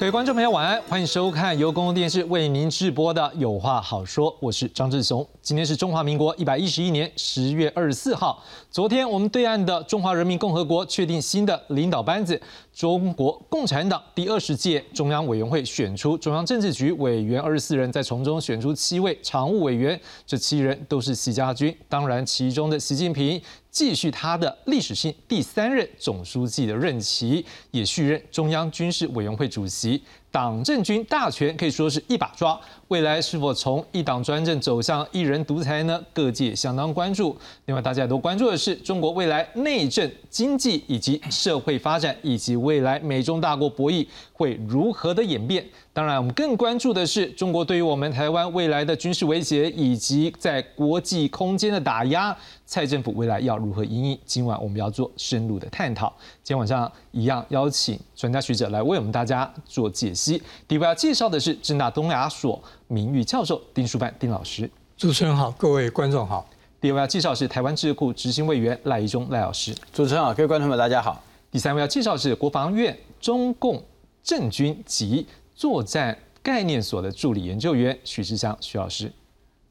各位观众朋友，晚安，欢迎收看由公共电视为您直播的《有话好说》，我是张志雄。今天是中华民国一百一十一年十月二十四号。昨天我们对岸的中华人民共和国确定新的领导班子，中国共产党第二十届中央委员会选出中央政治局委员二十四人，再从中选出七位常务委员，这七人都是习家军。当然，其中的习近平。继续他的历史性第三任总书记的任期，也续任中央军事委员会主席。党政军大权可以说是一把抓，未来是否从一党专政走向一人独裁呢？各界相当关注。另外，大家都关注的是中国未来内政、经济以及社会发展，以及未来美中大国博弈会如何的演变。当然，我们更关注的是中国对于我们台湾未来的军事威胁，以及在国际空间的打压。蔡政府未来要如何应应？今晚我们要做深入的探讨。今天晚上一样邀请专家学者来为我们大家做解析。第一位要介绍的是正大东亚所名誉教授丁书范丁老师。主持人好，各位观众好。第二位要介绍是台湾智库执行委员赖宜中赖老师。主持人好，各位观众们大家好。第三位要介绍是国防院中共政军及作战概念所的助理研究员许志祥许老师。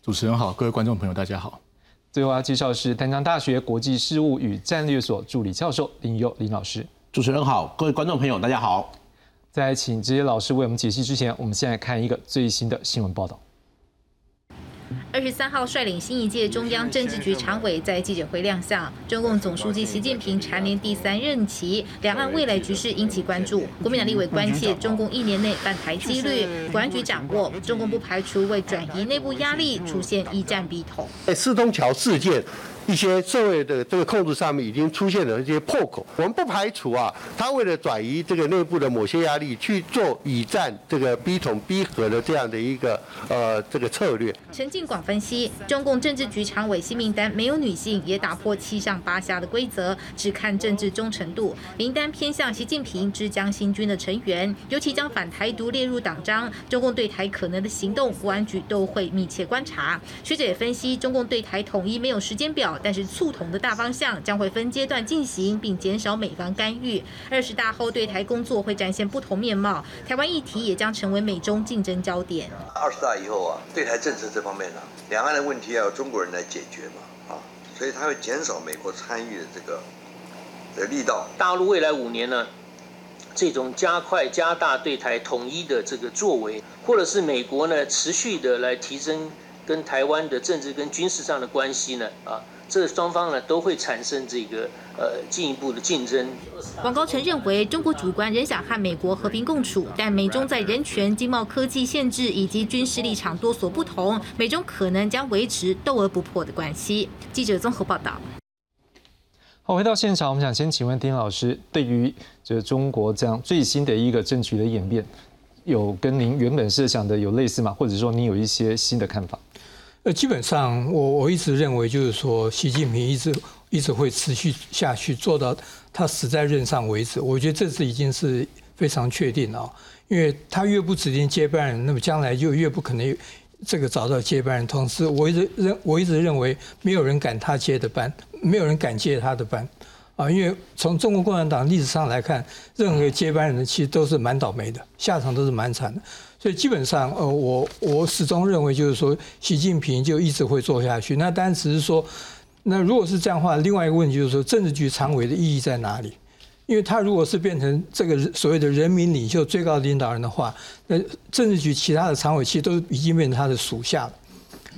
主持人好，各位观众朋友大家好。最后要介绍是丹江大学国际事务与战略所助理教授林佑林老师。主持人好，各位观众朋友大家好。在请这些老师为我们解析之前，我们先来看一个最新的新闻报道。二十三号率领新一届中央政治局常委在记者会亮相，中共总书记习近平蝉联第三任期，两岸未来局势引起关注。国民党立委关切中共一年内办台几率，国安局掌握，中共不排除为转移内部压力出现一战必统。在四通桥事件。一些社会的这个控制上面已经出现了一些破口，我们不排除啊，他为了转移这个内部的某些压力去做以战这个逼统逼和的这样的一个呃这个策略。陈进广分析，中共政治局常委新名单没有女性，也打破七上八下的规则，只看政治忠诚度。名单偏向习近平之江新军的成员，尤其将反台独列入党章，中共对台可能的行动，国安局都会密切观察。学者也分析，中共对台统一没有时间表。但是促同的大方向将会分阶段进行，并减少美方干预。二十大后对台工作会展现不同面貌，台湾议题也将成为美中竞争焦点。二十大以后啊，对台政策这方面呢，两岸的问题要由中国人来解决嘛，啊，所以他会减少美国参与的这个的力道。大陆未来五年呢，这种加快加大对台统一的这个作为，或者是美国呢持续的来提升跟台湾的政治跟军事上的关系呢，啊。这双方呢都会产生这个呃进一步的竞争。王高成认为，中国主观仍想和美国和平共处，但美中在人权、经贸、科技限制以及军事立场多所不同，美中可能将维持斗而不破的关系。记者综合报道。好，回到现场，我们想先请问丁老师，对于这中国这样最新的一个政局的演变，有跟您原本设想的有类似吗？或者说您有一些新的看法？基本上我我一直认为，就是说，习近平一直一直会持续下去，做到他死在任上为止。我觉得这次已经是非常确定了，因为他越不指定接班人，那么将来就越不可能这个找到接班人。同时，我一直认我一直认为，没有人敢他接的班，没有人敢接他的班啊，因为从中国共产党历史上来看，任何接班人其实都是蛮倒霉的，下场都是蛮惨的。所以基本上，呃，我我始终认为，就是说，习近平就一直会做下去。那当然只是说，那如果是这样的话，另外一个问题就是说，政治局常委的意义在哪里？因为他如果是变成这个所谓的人民领袖、最高领导人的话，那政治局其他的常委其实都已经变成他的属下了。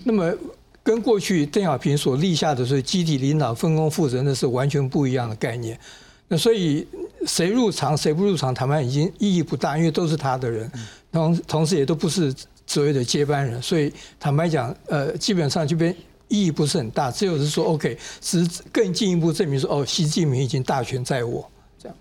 那么，跟过去邓小平所立下的所谓集体领导、分工负责，那是完全不一样的概念。那所以，谁入场谁不入场，谈判已经意义不大，因为都是他的人。同同时也都不是所谓的接班人，所以坦白讲，呃，基本上这边意义不是很大。只有是说，OK，是更进一步证明说，哦，习近平已经大权在握。这样，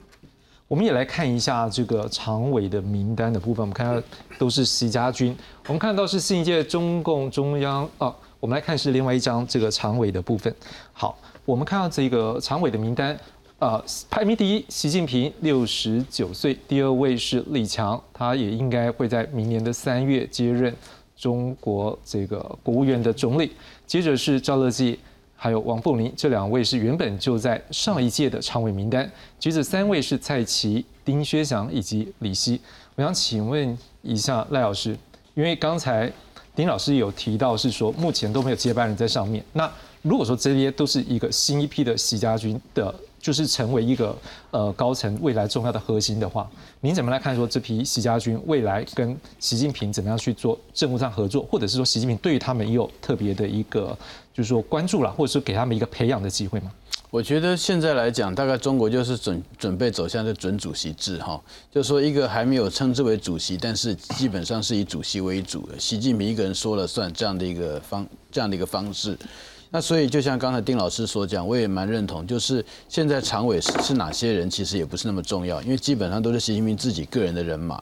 我们也来看一下这个常委的名单的部分。我们看到都是习家军。我们看到是新一届中共中央哦。我们来看是另外一张这个常委的部分。好，我们看到这个常委的名单。呃，排名第一，习近平六十九岁；第二位是李强，他也应该会在明年的三月接任中国这个国务院的总理。接着是赵乐际，还有王凤林，这两位是原本就在上一届的常委名单。接着三位是蔡奇、丁薛祥以及李希。我想请问一下赖老师，因为刚才丁老师有提到是说目前都没有接班人在上面，那如果说这些都是一个新一批的习家军的。就是成为一个呃高层未来重要的核心的话，您怎么来看说这批习家军未来跟习近平怎么样去做政务上合作，或者是说习近平对于他们也有特别的一个就是说关注了，或者说给他们一个培养的机会吗？我觉得现在来讲，大概中国就是准准备走向这准主席制哈，就是说一个还没有称之为主席，但是基本上是以主席为主的，习近平一个人说了算这样的一个方这样的一个方式。那所以就像刚才丁老师所讲，我也蛮认同，就是现在常委是哪些人，其实也不是那么重要，因为基本上都是习近平自己个人的人马。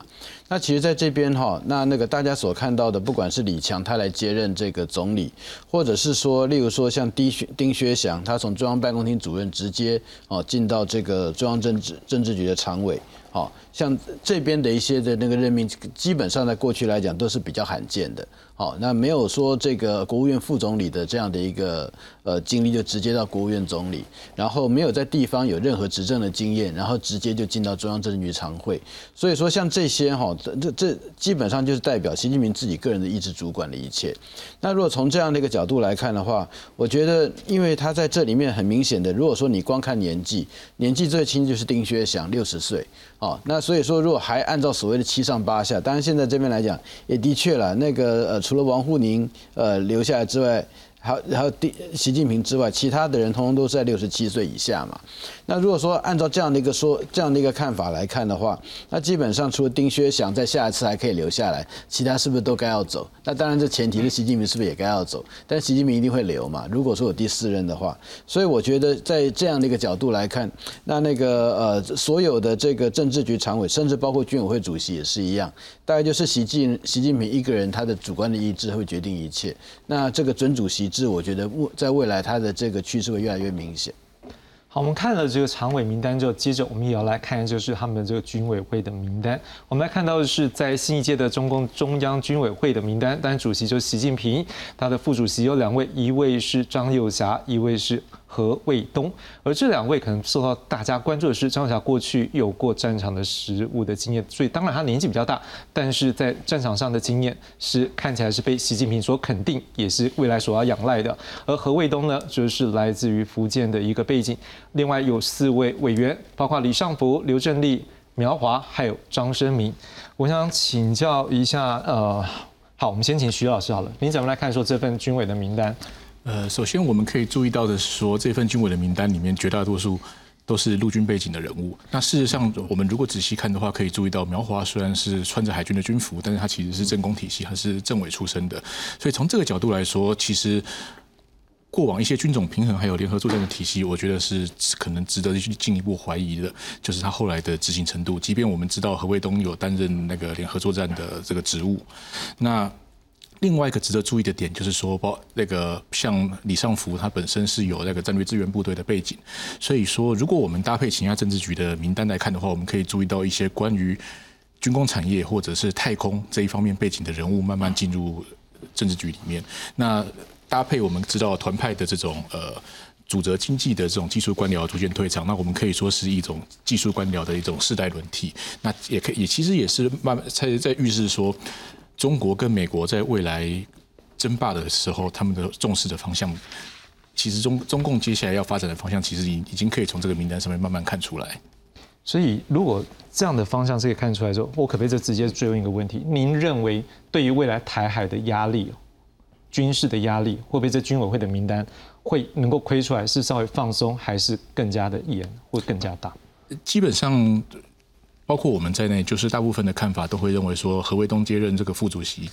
那其实在这边哈，那那个大家所看到的，不管是李强他来接任这个总理，或者是说，例如说像丁薛丁薛祥，他从中央办公厅主任直接哦进到这个中央政治政治局的常委。好像这边的一些的那个任命，基本上在过去来讲都是比较罕见的。好，那没有说这个国务院副总理的这样的一个呃经历，就直接到国务院总理，然后没有在地方有任何执政的经验，然后直接就进到中央政治局常会。所以说像这些哈，这这基本上就是代表习近平自己个人的意志主管的一切。那如果从这样的一个角度来看的话，我觉得因为他在这里面很明显的，如果说你光看年纪，年纪最轻就是丁薛祥，六十岁。哦，那所以说，如果还按照所谓的七上八下，当然现在这边来讲，也的确了，那个呃，除了王沪宁呃留下来之外。还有还有第习近平之外，其他的人通通都是在六十七岁以下嘛。那如果说按照这样的一个说这样的一个看法来看的话，那基本上除了丁薛祥在下一次还可以留下来，其他是不是都该要走？那当然这前提是习近平是不是也该要走？但习近平一定会留嘛。如果说有第四任的话，所以我觉得在这样的一个角度来看，那那个呃所有的这个政治局常委，甚至包括军委会主席也是一样，大概就是习近习近平一个人他的主观的意志会决定一切。那这个准主席。是，我觉得未在未来，它的这个趋势会越来越明显。好，我们看了这个常委名单之后，接着我们也要来看，就是他们的这个军委会的名单。我们来看到的是，在新一届的中共中央军委会的名单，当然主席就是习近平，他的副主席有两位，一位是张又侠，一位是。何卫东，而这两位可能受到大家关注的是张小霞过去有过战场的实务的经验，所以当然他年纪比较大，但是在战场上的经验是看起来是被习近平所肯定，也是未来所要仰赖的。而何卫东呢，就是来自于福建的一个背景。另外有四位委员，包括李尚福、刘振立、苗华，还有张生明。我想请教一下，呃，好，我们先请徐老师好了，您怎么来看说这份军委的名单？呃，首先我们可以注意到的是说，这份军委的名单里面绝大多数都是陆军背景的人物。那事实上，我们如果仔细看的话，可以注意到苗华虽然是穿着海军的军服，但是他其实是政工体系，他是政委出身的。所以从这个角度来说，其实过往一些军种平衡还有联合作战的体系，我觉得是可能值得去进一步怀疑的，就是他后来的执行程度。即便我们知道何卫东有担任那个联合作战的这个职务，那。另外一个值得注意的点就是说，包那个像李尚福，他本身是有那个战略支援部队的背景，所以说如果我们搭配其他政治局的名单来看的话，我们可以注意到一些关于军工产业或者是太空这一方面背景的人物慢慢进入政治局里面。那搭配我们知道团派的这种呃主责经济的这种技术官僚逐渐退场，那我们可以说是一种技术官僚的一种世代轮替。那也可以也其实也是慢慢在在预示说。中国跟美国在未来争霸的时候，他们的重视的方向，其实中中共接下来要发展的方向，其实已已经可以从这个名单上面慢慢看出来。所以，如果这样的方向是可以看出来之后，我可不可以就直接追问一个问题：您认为对于未来台海的压力、军事的压力，会不会这军委会的名单会能够窥出来是稍微放松，还是更加的严，或更加大？基本上。包括我们在内，就是大部分的看法都会认为说，何卫东接任这个副主席，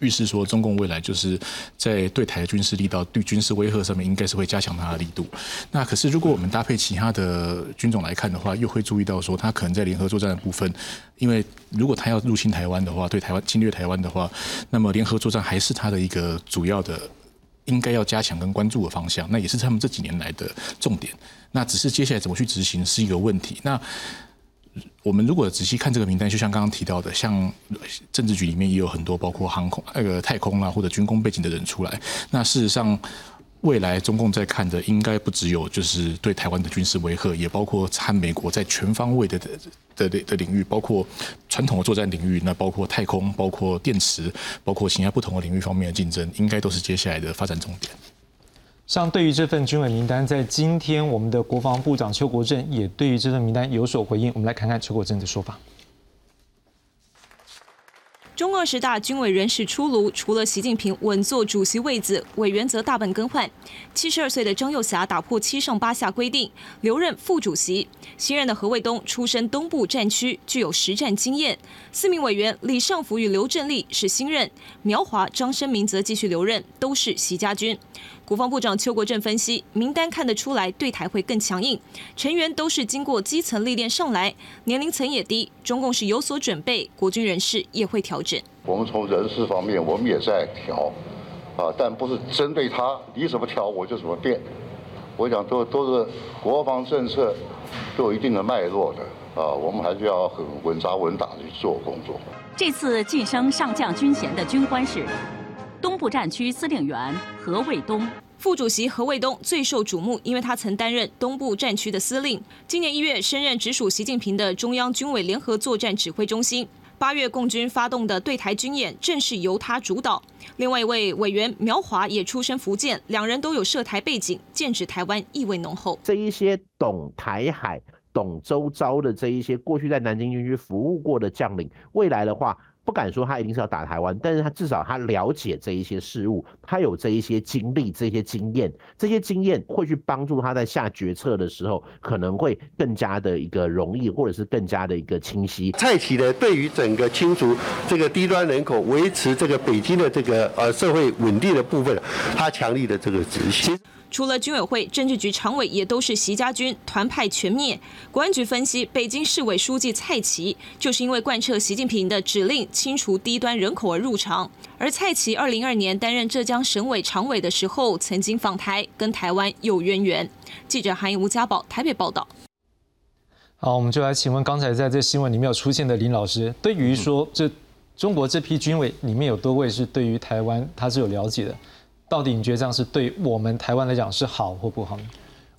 预示说中共未来就是在对台军事力道、对军事威慑上面，应该是会加强它的力度。那可是如果我们搭配其他的军种来看的话，又会注意到说，他可能在联合作战的部分，因为如果他要入侵台湾的话，对台湾侵略台湾的话，那么联合作战还是他的一个主要的应该要加强跟关注的方向。那也是他们这几年来的重点。那只是接下来怎么去执行是一个问题。那我们如果仔细看这个名单，就像刚刚提到的，像政治局里面也有很多包括航空、那个太空啊或者军工背景的人出来。那事实上，未来中共在看的应该不只有就是对台湾的军事威吓，也包括和美国在全方位的的的的领域，包括传统的作战领域，那包括太空、包括电池、包括其他不同的领域方面的竞争，应该都是接下来的发展重点。像对于这份军委名单，在今天我们的国防部长邱国正也对于这份名单有所回应。我们来看看邱国正的说法。中二十大军委人事出炉，除了习近平稳坐主席位子，委员则大半更换。七十二岁的张又侠打破七上八下规定，留任副主席。新任的何卫东出身东部战区，具有实战经验。四名委员李尚福与刘振立是新任，苗华、张生明则继续留任，都是习家军。国防部长邱国正分析，名单看得出来对台会更强硬，成员都是经过基层历练上来，年龄层也低，中共是有所准备，国军人士也会调整。我们从人事方面，我们也在调，啊，但不是针对他，你怎么调我就怎么变。我想都都是国防政策都有一定的脉络的，啊，我们还是要很稳扎稳打的去做工作。这次晋升上将军衔的军官是。东部战区司令员何卫东，副主席何卫东最受瞩目，因为他曾担任东部战区的司令。今年一月升任直属习近平的中央军委联合作战指挥中心。八月共军发动的对台军演正是由他主导。另外一位委员苗华也出身福建，两人都有涉台背景，剑指台湾意味浓厚。这一些懂台海、懂周遭的这一些过去在南京军区服务过的将领，未来的话。不敢说他一定是要打台湾，但是他至少他了解这一些事物，他有这一些经历、这些经验，这些经验会去帮助他在下决策的时候，可能会更加的一个容易，或者是更加的一个清晰。蔡奇呢，对于整个清除这个低端人口、维持这个北京的这个呃社会稳定的部分，他强力的这个执行。除了军委会、政治局常委也都是习家军，团派全灭。国安局分析，北京市委书记蔡奇就是因为贯彻习近平的指令，清除低端人口而入场。而蔡奇二零二年担任浙江省委常委的时候，曾经访台，跟台湾有渊源。记者韩义吴家宝台北报道。好，我们就来请问，刚才在这新闻里面有出现的林老师，对于说这中国这批军委里面有多位是对于台湾他是有了解的？到底你觉得这样是对我们台湾来讲是好或不好？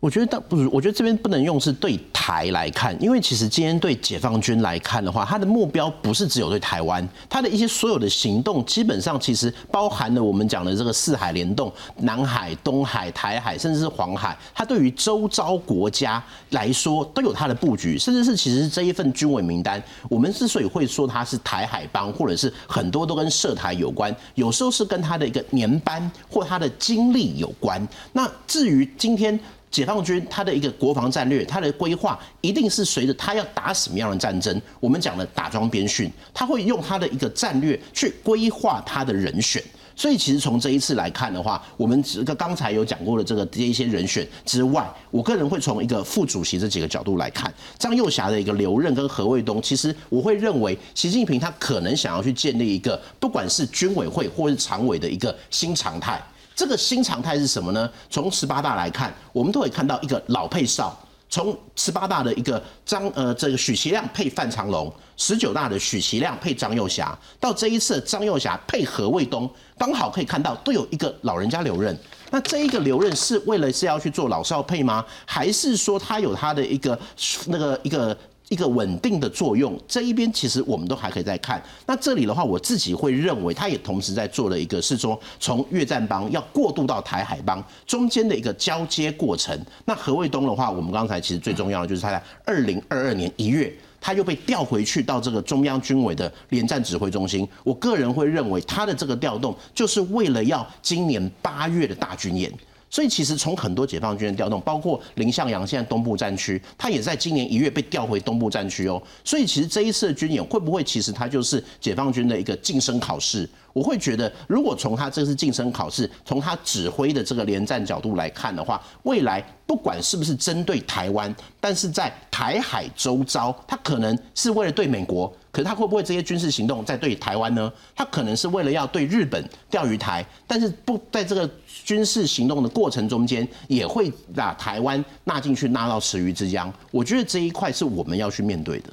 我觉得倒不如，我觉得这边不能用是对台来看，因为其实今天对解放军来看的话，他的目标不是只有对台湾，他的一些所有的行动基本上其实包含了我们讲的这个四海联动，南海、东海、台海，甚至是黄海，他对于周遭国家来说都有他的布局，甚至是其实这一份军委名单，我们之所以会说他是台海帮，或者是很多都跟涉台有关，有时候是跟他的一个年班或他的经历有关。那至于今天。解放军他的一个国防战略，他的规划一定是随着他要打什么样的战争。我们讲的打桩边训，他会用他的一个战略去规划他的人选。所以其实从这一次来看的话，我们只个刚才有讲过的这个这一些人选之外，我个人会从一个副主席这几个角度来看，张幼霞的一个留任跟何卫东，其实我会认为习近平他可能想要去建立一个不管是军委会或是常委的一个新常态。这个新常态是什么呢？从十八大来看，我们都会看到一个老配少。从十八大的一个张呃这个许其亮配范长龙，十九大的许其亮配张幼霞，到这一次张幼霞配何卫东，刚好可以看到都有一个老人家留任。那这一个留任是为了是要去做老少配吗？还是说他有他的一个那个一个？一个稳定的作用，这一边其实我们都还可以再看。那这里的话，我自己会认为，他也同时在做了一个，是说从越战帮要过渡到台海帮中间的一个交接过程。那何卫东的话，我们刚才其实最重要的就是他在二零二二年一月，他又被调回去到这个中央军委的联战指挥中心。我个人会认为，他的这个调动就是为了要今年八月的大军演。所以其实从很多解放军的调动，包括林向阳现在东部战区，他也在今年一月被调回东部战区哦。所以其实这一次的军演会不会，其实它就是解放军的一个晋升考试？我会觉得，如果从他这次晋升考试，从他指挥的这个连战角度来看的话，未来不管是不是针对台湾，但是在台海周遭，他可能是为了对美国，可是他会不会这些军事行动在对台湾呢？他可能是为了要对日本钓鱼台，但是不在这个军事行动的过程中间，也会把台湾纳进去，纳到池鱼之江。我觉得这一块是我们要去面对的。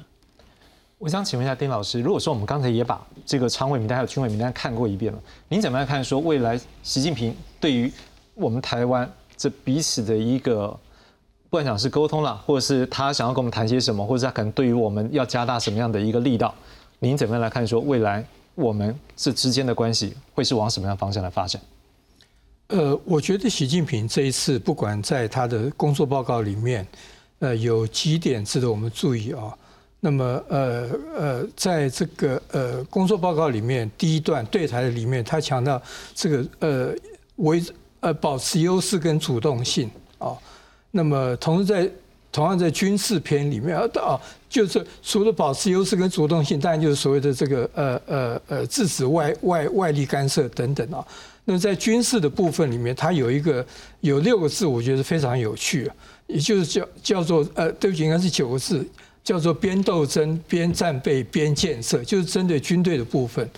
我想请问一下丁老师，如果说我们刚才也把这个常委名单还有军委名单看过一遍了，您怎么样看？说未来习近平对于我们台湾这彼此的一个，不管讲是沟通了，或者是他想要跟我们谈些什么，或者他可能对于我们要加大什么样的一个力道，您怎么样来看？说未来我们这之间的关系会是往什么样方向来发展？呃，我觉得习近平这一次不管在他的工作报告里面，呃，有几点值得我们注意啊。那么，呃呃，在这个呃工作报告里面，第一段对台的里面，他强调这个呃维呃保持优势跟主动性啊。那么，同时在同样在军事篇里面啊，就是除了保持优势跟主动性，当然就是所谓的这个呃呃呃制止外外外力干涉等等啊。那在军事的部分里面，它有一个有六个字，我觉得非常有趣，也就是叫叫做呃，对不起，应该是九个字，叫做边斗争边战备边建设，就是针对军队的部分。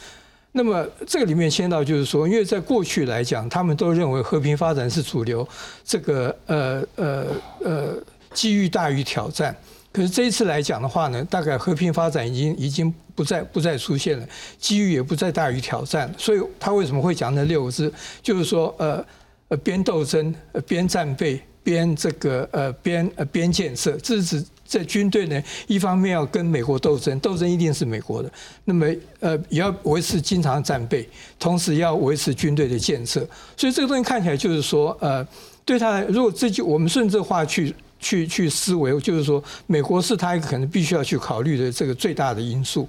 那么这个里面牵到就是说，因为在过去来讲，他们都认为和平发展是主流，这个呃呃呃机遇大于挑战。可是这一次来讲的话呢，大概和平发展已经已经不再不再出现了，机遇也不再大于挑战。所以他为什么会讲那六个字？就是说，呃呃，边斗争、边战备、边这个呃边呃边建设，这是指在军队呢，一方面要跟美国斗争，斗争一定是美国的，那么呃也要维持经常战备，同时要维持军队的建设。所以这个东西看起来就是说，呃，对他来，如果这句我们顺这话去。去去思维，就是说，美国是他一个可能必须要去考虑的这个最大的因素，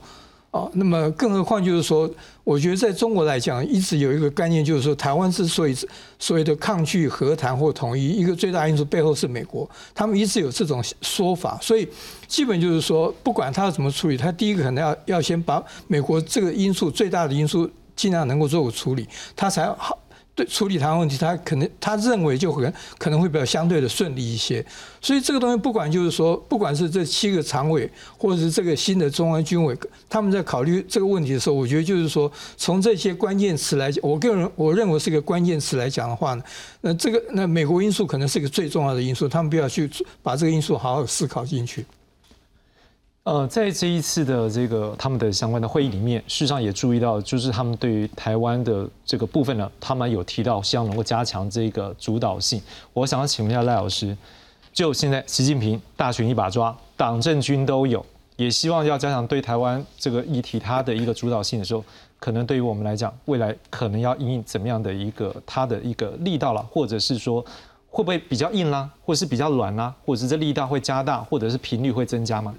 哦，那么更何况就是说，我觉得在中国来讲，一直有一个概念，就是说，台湾之所以所谓的抗拒和谈或统一，一个最大因素背后是美国，他们一直有这种说法，所以基本就是说，不管他要怎么处理，他第一个可能要要先把美国这个因素最大的因素尽量能够做个处理，他才好。对处理台湾问题，他可能他认为就可可能会比较相对的顺利一些，所以这个东西不管就是说，不管是这七个常委，或者是这个新的中央军委，他们在考虑这个问题的时候，我觉得就是说，从这些关键词来讲，我个人我认为是一个关键词来讲的话呢，那这个那美国因素可能是一个最重要的因素，他们必要去把这个因素好好思考进去。呃，在这一次的这个他们的相关的会议里面，事实上也注意到，就是他们对于台湾的这个部分呢，他们有提到希望能够加强这个主导性。我想要请问一下赖老师，就现在习近平大权一把抓，党政军都有，也希望要加强对台湾这个议题它的一个主导性的时候，可能对于我们来讲，未来可能要应怎么样的一个它的一个力道了，或者是说会不会比较硬啦，或者是比较软啦，或者是这力道会加大，或者是频率会增加吗？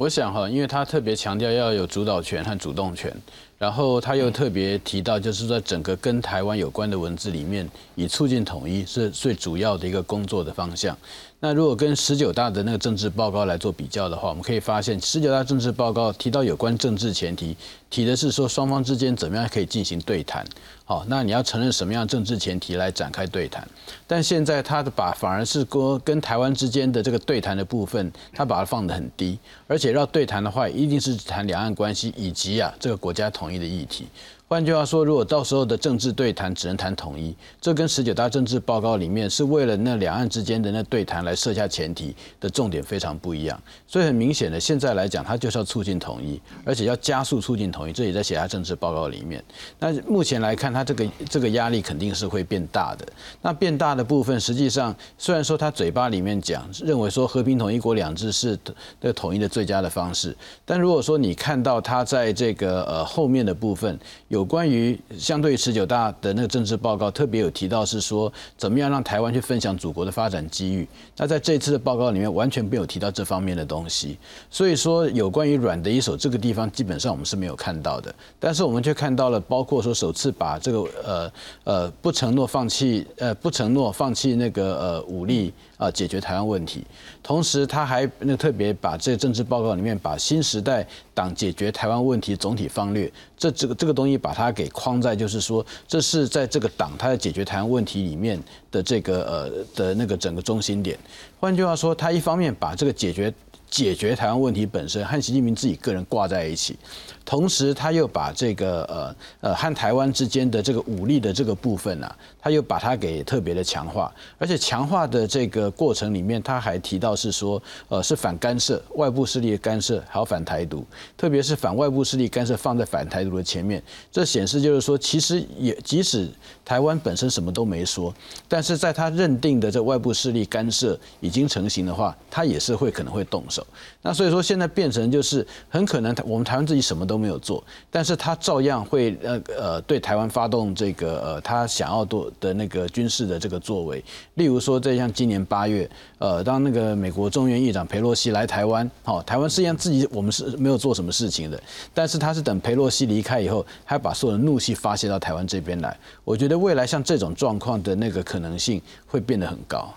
我想哈，因为他特别强调要有主导权和主动权，然后他又特别提到，就是在整个跟台湾有关的文字里面，以促进统一是最主要的一个工作的方向。那如果跟十九大的那个政治报告来做比较的话，我们可以发现，十九大政治报告提到有关政治前提，提的是说双方之间怎么样可以进行对谈。好，那你要承认什么样政治前提来展开对谈？但现在他的把反而是跟跟台湾之间的这个对谈的部分，他把它放得很低，而且要对谈的话，一定是谈两岸关系以及啊这个国家统一的议题。换句话说，如果到时候的政治对谈只能谈统一，这跟十九大政治报告里面是为了那两岸之间的那对谈来设下前提的重点非常不一样。所以很明显的，现在来讲，它就是要促进统一，而且要加速促进统一，这也在写下政治报告里面。那目前来看，它这个这个压力肯定是会变大的。那变大的部分，实际上虽然说他嘴巴里面讲认为说和平统一国两制是的统一的最佳的方式，但如果说你看到他在这个呃后面的部分有。有关于相对于十九大的那个政治报告，特别有提到是说，怎么样让台湾去分享祖国的发展机遇。那在这次的报告里面，完全没有提到这方面的东西。所以说，有关于软的一手这个地方，基本上我们是没有看到的。但是我们却看到了，包括说首次把这个呃呃不承诺放弃呃不承诺放弃那个呃武力啊解决台湾问题。同时，他还那特别把这个政治报告里面把新时代党解决台湾问题总体方略这这个这个东西把它给框在，就是说这是在这个党它在解决台湾问题里面的这个呃的那个整个中心点。换句话说，他一方面把这个解决解决台湾问题本身和习近平自己个人挂在一起，同时他又把这个呃呃和台湾之间的这个武力的这个部分啊，他又把它给特别的强化，而且强化的这个过程里面，他还提到是说呃是反干涉外部势力的干涉，还有反台独，特别是反外部势力干涉放在反台独的前面，这显示就是说，其实也即使台湾本身什么都没说，但是在他认定的这外部势力干涉已经成型的话，他也是会可能会动手。那所以说现在变成就是很可能我们台湾自己什么都没有做，但是他照样会呃呃对台湾发动这个呃他想要的那个军事的这个作为，例如说在像今年八月，呃当那个美国众院议长佩洛西来台湾，好台湾实际上自己我们是没有做什么事情的，但是他是等佩洛西离开以后，他把所有的怒气发泄到台湾这边来，我觉得未来像这种状况的那个可能性会变得很高。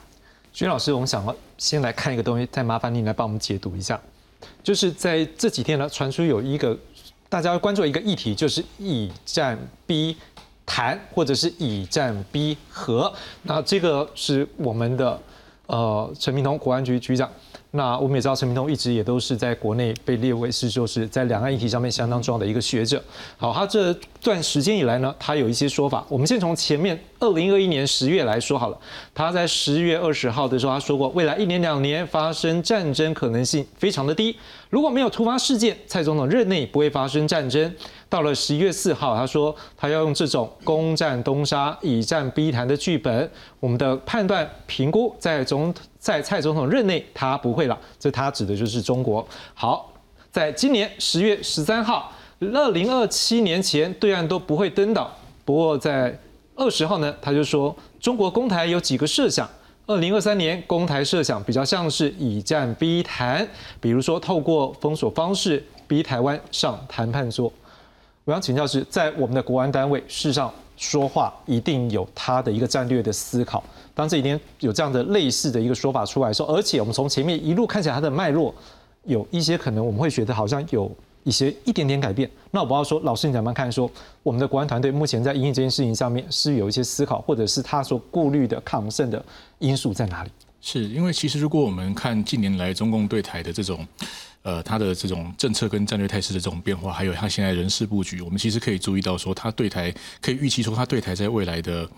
徐老师，我们想要先来看一个东西，再麻烦您来帮我们解读一下。就是在这几天呢，传出有一个大家关注一个议题，就是以战逼谈，或者是以战逼和。那这个是我们的呃陈明通国安局局长。那我们也知道，陈明通一直也都是在国内被列为是就是在两岸议题上面相当重要的一个学者。好，他这段时间以来呢，他有一些说法。我们先从前面二零二一年十月来说好了。他在十月二十号的时候，他说过，未来一年两年发生战争可能性非常的低。如果没有突发事件，蔡总统任内不会发生战争。到了十一月四号，他说他要用这种攻占东沙、以战逼谈的剧本。我们的判断评估，在总在蔡总统任内，他不会了。这他指的就是中国。好，在今年十月十三号，二零二七年前，对岸都不会登岛。不过在二十号呢，他就说中国攻台有几个设想。二零二三年攻台设想比较像是以战逼谈，比如说透过封锁方式逼台湾上谈判桌。我想请教是，在我们的国安单位，事实上说话一定有他的一个战略的思考。当这几天有这样的类似的一个说法出来的时候，而且我们从前面一路看起来它的脉络，有一些可能我们会觉得好像有一些一点点改变。那我不要说，老师你怎么看？说我们的国安团队目前在应对这件事情上面是有一些思考，或者是他所顾虑的抗胜的因素在哪里？是因为其实如果我们看近年来中共对台的这种。呃，他的这种政策跟战略态势的这种变化，还有他现在人事布局，我们其实可以注意到，说他对台可以预期说，他对台在未来的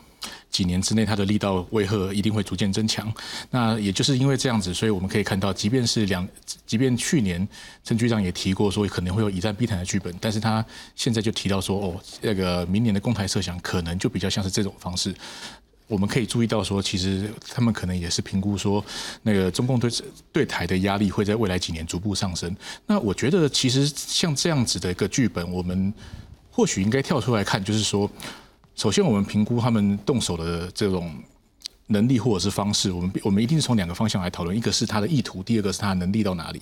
几年之内，他的力道威吓一定会逐渐增强。那也就是因为这样子，所以我们可以看到，即便是两，即便去年陈局长也提过说可能会有以战逼谈的剧本，但是他现在就提到说，哦，那个明年的公台设想可能就比较像是这种方式。我们可以注意到说，其实他们可能也是评估说，那个中共对对台的压力会在未来几年逐步上升。那我觉得，其实像这样子的一个剧本，我们或许应该跳出来看，就是说，首先我们评估他们动手的这种能力或者是方式，我们我们一定是从两个方向来讨论，一个是他的意图，第二个是他的能力到哪里。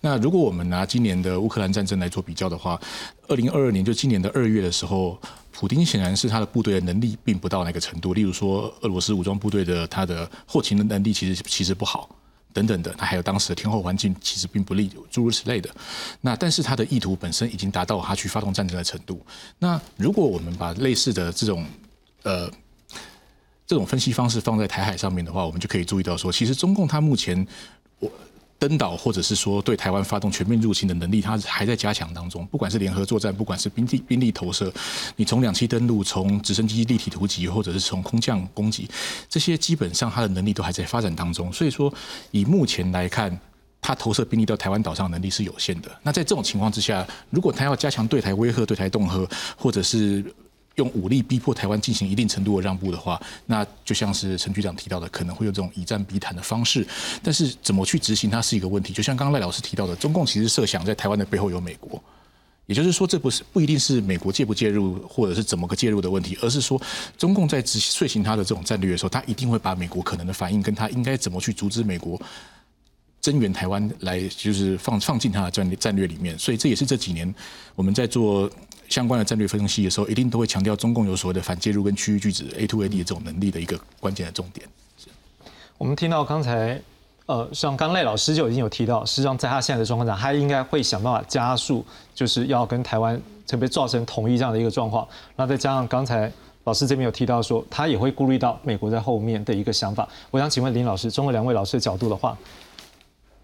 那如果我们拿今年的乌克兰战争来做比较的话，二零二二年就今年的二月的时候，普京显然是他的部队的能力并不到那个程度。例如说，俄罗斯武装部队的他的后勤的能力其实其实不好，等等的。他还有当时的天候环境其实并不利，诸如此类的。那但是他的意图本身已经达到他去发动战争的程度。那如果我们把类似的这种呃这种分析方式放在台海上面的话，我们就可以注意到说，其实中共他目前我。登岛，或者是说对台湾发动全面入侵的能力，它还在加强当中。不管是联合作战，不管是兵力兵力投射，你从两栖登陆，从直升机立体突击，或者是从空降攻击，这些基本上它的能力都还在发展当中。所以说，以目前来看，它投射兵力到台湾岛上能力是有限的。那在这种情况之下，如果它要加强对台威吓、对台恫吓，或者是用武力逼迫台湾进行一定程度的让步的话，那就像是陈局长提到的，可能会有这种以战逼谈的方式。但是怎么去执行，它是一个问题。就像刚刚赖老师提到的，中共其实设想在台湾的背后有美国，也就是说，这不是不一定是美国介不介入，或者是怎么个介入的问题，而是说中共在执行他的这种战略的时候，他一定会把美国可能的反应，跟他应该怎么去阻止美国增援台湾，来就是放放进他的战略战略里面。所以这也是这几年我们在做。相关的战略分析的时候，一定都会强调中共有所谓的反介入跟区域拒止 A to A D 的这种能力的一个关键的重点。我们听到刚才，呃，像刚赖老师就已经有提到，实际上在他现在的状况下，他应该会想办法加速，就是要跟台湾特别造成统一这样的一个状况。那再加上刚才老师这边有提到说，他也会顾虑到美国在后面的一个想法。我想请问林老师，中国两位老师的角度的话，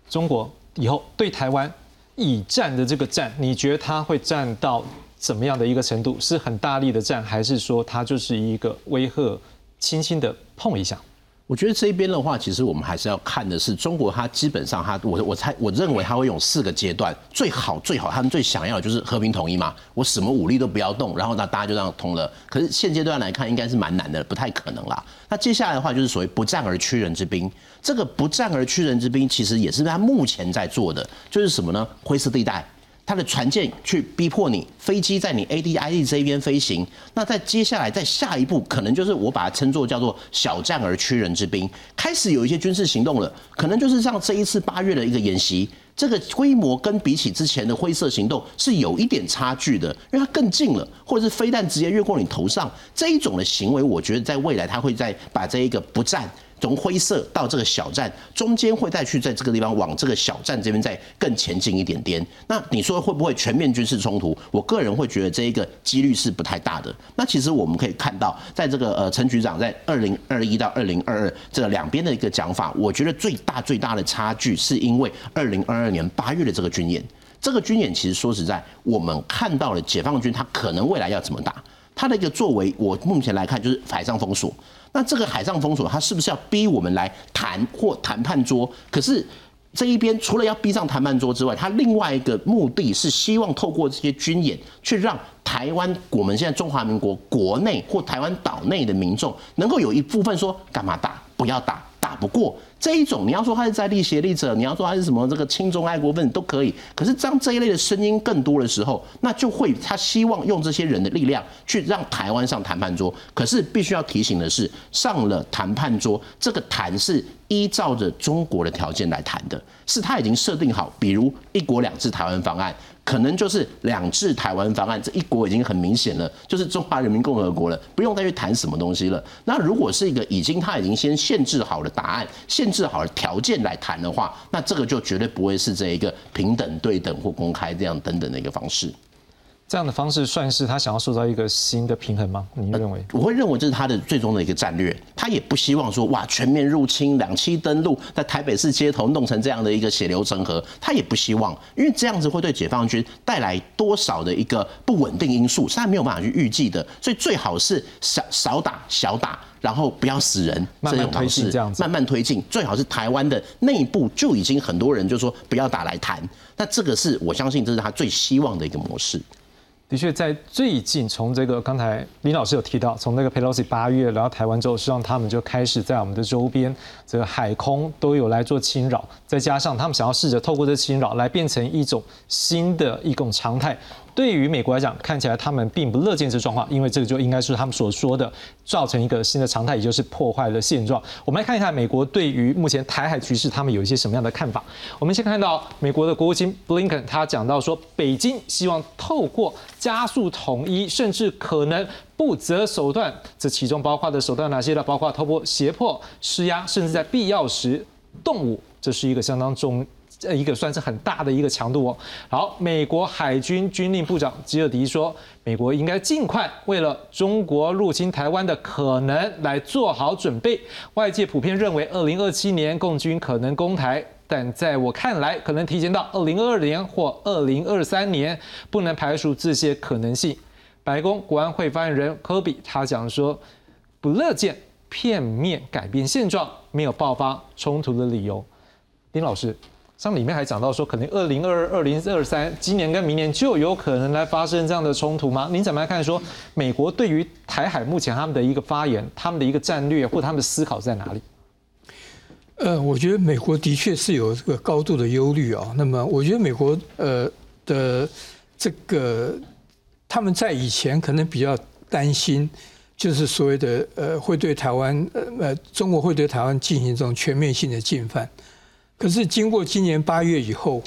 中国以后对台湾以战的这个战，你觉得他会战到怎么样的一个程度？是很大力的战，还是说他就是一个威吓，轻轻的碰一下？我觉得这边的话，其实我们还是要看的是中国，它基本上它，我我猜我认为它会用四个阶段，最好最好他们最想要的就是和平统一嘛，我什么武力都不要动，然后那大家就这样通了。可是现阶段来看，应该是蛮难的，不太可能啦。那接下来的话就是所谓不战而屈人之兵，这个不战而屈人之兵，其实也是他目前在做的，就是什么呢？灰色地带。他的船舰去逼迫你，飞机在你 A D I D 这边飞行，那在接下来在下一步，可能就是我把它称作叫做小战而屈人之兵，开始有一些军事行动了，可能就是像这一次八月的一个演习，这个规模跟比起之前的灰色行动是有一点差距的，因为它更近了，或者是飞弹直接越过你头上这一种的行为，我觉得在未来它会在把这一个不战。从灰色到这个小站中间会再去在这个地方往这个小站这边再更前进一点点。那你说会不会全面军事冲突？我个人会觉得这一个几率是不太大的。那其实我们可以看到，在这个呃陈局长在二零二一到二零二二这两边的一个讲法，我觉得最大最大的差距是因为二零二二年八月的这个军演。这个军演其实说实在，我们看到了解放军他可能未来要怎么打，他的一个作为，我目前来看就是海上封锁。那这个海上封锁，它是不是要逼我们来谈或谈判桌？可是这一边除了要逼上谈判桌之外，它另外一个目的是希望透过这些军演，去让台湾我们现在中华民国国内或台湾岛内的民众，能够有一部分说干嘛打，不要打，打不过。这一种，你要说他是在立协力者，你要说他是什么这个亲中爱国分子都可以。可是当这一类的声音更多的时候，那就会他希望用这些人的力量去让台湾上谈判桌。可是必须要提醒的是，上了谈判桌，这个谈是依照着中国的条件来谈的，是他已经设定好，比如一国两制台湾方案。可能就是两制台湾方案，这一国已经很明显了，就是中华人民共和国了，不用再去谈什么东西了。那如果是一个已经他已经先限制好了答案、限制好了条件来谈的话，那这个就绝对不会是这一个平等、对等或公开这样等等的一个方式。这样的方式算是他想要塑造一个新的平衡吗？你认为？我会认为这是他的最终的一个战略。他也不希望说哇全面入侵、两栖登陆，在台北市街头弄成这样的一个血流成河。他也不希望，因为这样子会对解放军带来多少的一个不稳定因素，是他没有办法去预计的。所以最好是少少打、小打，然后不要死人，慢慢推进这样子，慢慢推进。最好是台湾的内部就已经很多人就说不要打来谈。那这个是我相信这是他最希望的一个模式。的确，在最近，从这个刚才林老师有提到，从那个 Pelosi 八月来到台湾之后，实际上他们就开始在我们的周边，这个海空都有来做侵扰，再加上他们想要试着透过这侵扰来变成一种新的一种常态。对于美国来讲，看起来他们并不乐见这状况，因为这个就应该是他们所说的造成一个新的常态，也就是破坏了现状。我们来看一看美国对于目前台海局势，他们有一些什么样的看法。我们先看到美国的国务卿布林肯，他讲到说，北京希望透过加速统一，甚至可能不择手段，这其中包括的手段哪些呢？包括透过胁迫、施压，甚至在必要时动武，这是一个相当重。这一个算是很大的一个强度哦。好，美国海军军令部长吉尔迪说，美国应该尽快为了中国入侵台湾的可能来做好准备。外界普遍认为，二零二七年共军可能攻台，但在我看来，可能提前到二零二二年或二零二三年，不能排除这些可能性。白宫国安会发言人科比他讲说，不乐见片面改变现状，没有爆发冲突的理由。丁老师。像里面还讲到说，可能二零二二、二零二三，今年跟明年就有可能来发生这样的冲突吗？您怎么来看？说美国对于台海目前他们的一个发言，他们的一个战略或他们的思考在哪里？呃，我觉得美国的确是有这个高度的忧虑啊。那么，我觉得美国呃的这个他们在以前可能比较担心，就是所谓的呃会对台湾呃呃中国会对台湾进行这种全面性的进犯。可是经过今年八月以后，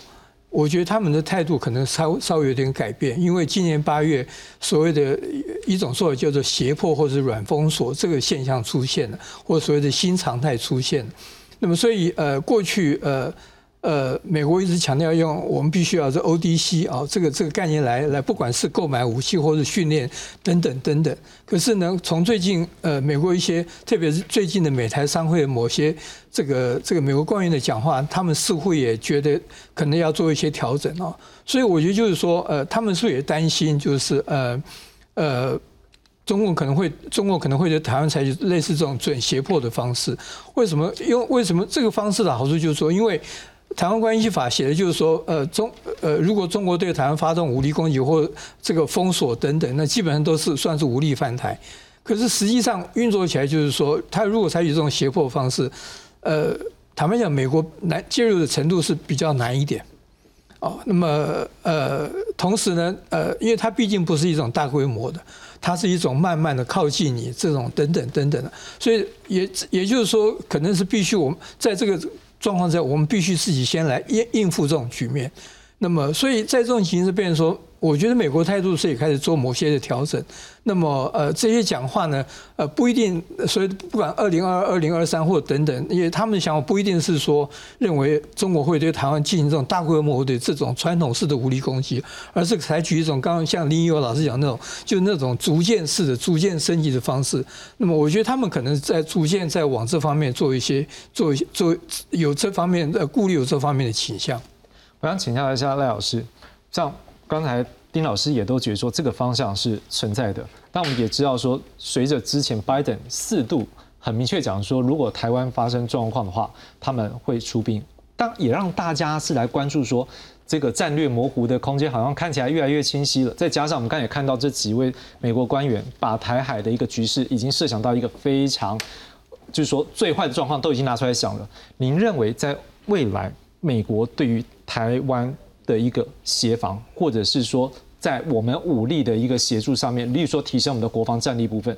我觉得他们的态度可能稍稍微有点改变，因为今年八月所谓的一种说法叫做胁迫或者软封锁这个现象出现了，或所谓的新常态出现了。那么所以呃过去呃呃，美国一直强调用我们必须要是 ODC 啊，这个这个概念来来，不管是购买武器或者训练等等等等。可是呢，从最近呃，美国一些，特别是最近的美台商会某些这个这个美国官员的讲话，他们似乎也觉得可能要做一些调整哦。所以我觉得就是说，呃，他们是也担心，就是呃呃。中共可能会，中国可能会对台湾采取类似这种准胁迫的方式。为什么？因为为什么这个方式的好处就是说，因为台湾关系法写的就是说，呃，中呃，如果中国对台湾发动武力攻击或这个封锁等等，那基本上都是算是武力犯台。可是实际上运作起来就是说，他如果采取这种胁迫方式，呃，坦白讲，美国难介入的程度是比较难一点。哦，那么呃，同时呢，呃，因为它毕竟不是一种大规模的。它是一种慢慢的靠近你，这种等等等等的，所以也也就是说，可能是必须我们在这个状况下，我们必须自己先来应应付这种局面。那么，所以在这种情势变成说。我觉得美国态度是也开始做某些的调整，那么呃这些讲话呢，呃不一定，所以不管二零二二、二零二三或等等，因为他们的想法不一定是说认为中国会对台湾进行这种大规模的这种传统式的武力攻击，而是采取一种刚刚像林友老师讲那种，就那种逐渐式的、逐渐升级的方式。那么我觉得他们可能在逐渐在往这方面做一些、做一些、做有这方面的顾虑，有这方面的倾向。我想请教一下赖老师，像。刚才丁老师也都觉得说这个方向是存在的，但我们也知道说，随着之前拜登四度很明确讲说，如果台湾发生状况的话，他们会出兵，但也让大家是来关注说，这个战略模糊的空间好像看起来越来越清晰了。再加上我们刚才也看到这几位美国官员把台海的一个局势已经设想到一个非常，就是说最坏的状况都已经拿出来想了。您认为在未来美国对于台湾？的一个协防，或者是说在我们武力的一个协助上面，例如说提升我们的国防战力部分，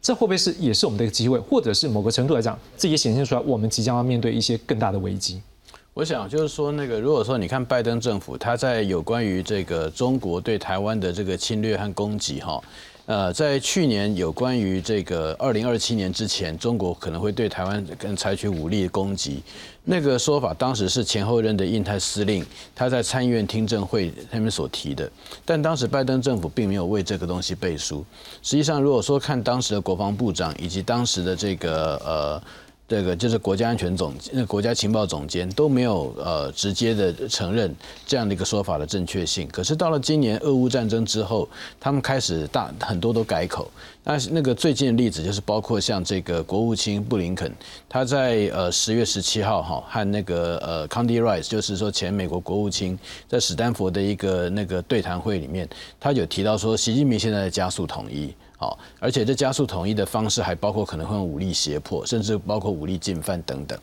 这会不会是也是我们的一个机会，或者是某个程度来讲，这也显现出来我们即将要面对一些更大的危机？我想就是说，那个如果说你看拜登政府，他在有关于这个中国对台湾的这个侵略和攻击，哈。呃，在去年有关于这个二零二七年之前，中国可能会对台湾跟采取武力攻击，那个说法当时是前后任的印太司令他在参议院听证会他们所提的，但当时拜登政府并没有为这个东西背书。实际上，如果说看当时的国防部长以及当时的这个呃。这个就是国家安全总，那国家情报总监都没有呃直接的承认这样的一个说法的正确性。可是到了今年俄乌战争之后，他们开始大很多都改口。那那个最近的例子就是包括像这个国务卿布林肯，他在呃十月十七号哈和那个呃康迪瑞斯，就是说前美国国务卿，在史丹佛的一个那个对谈会里面，他有提到说，习近平现在在加速统一。好，而且这加速统一的方式还包括可能会用武力胁迫，甚至包括武力进犯等等。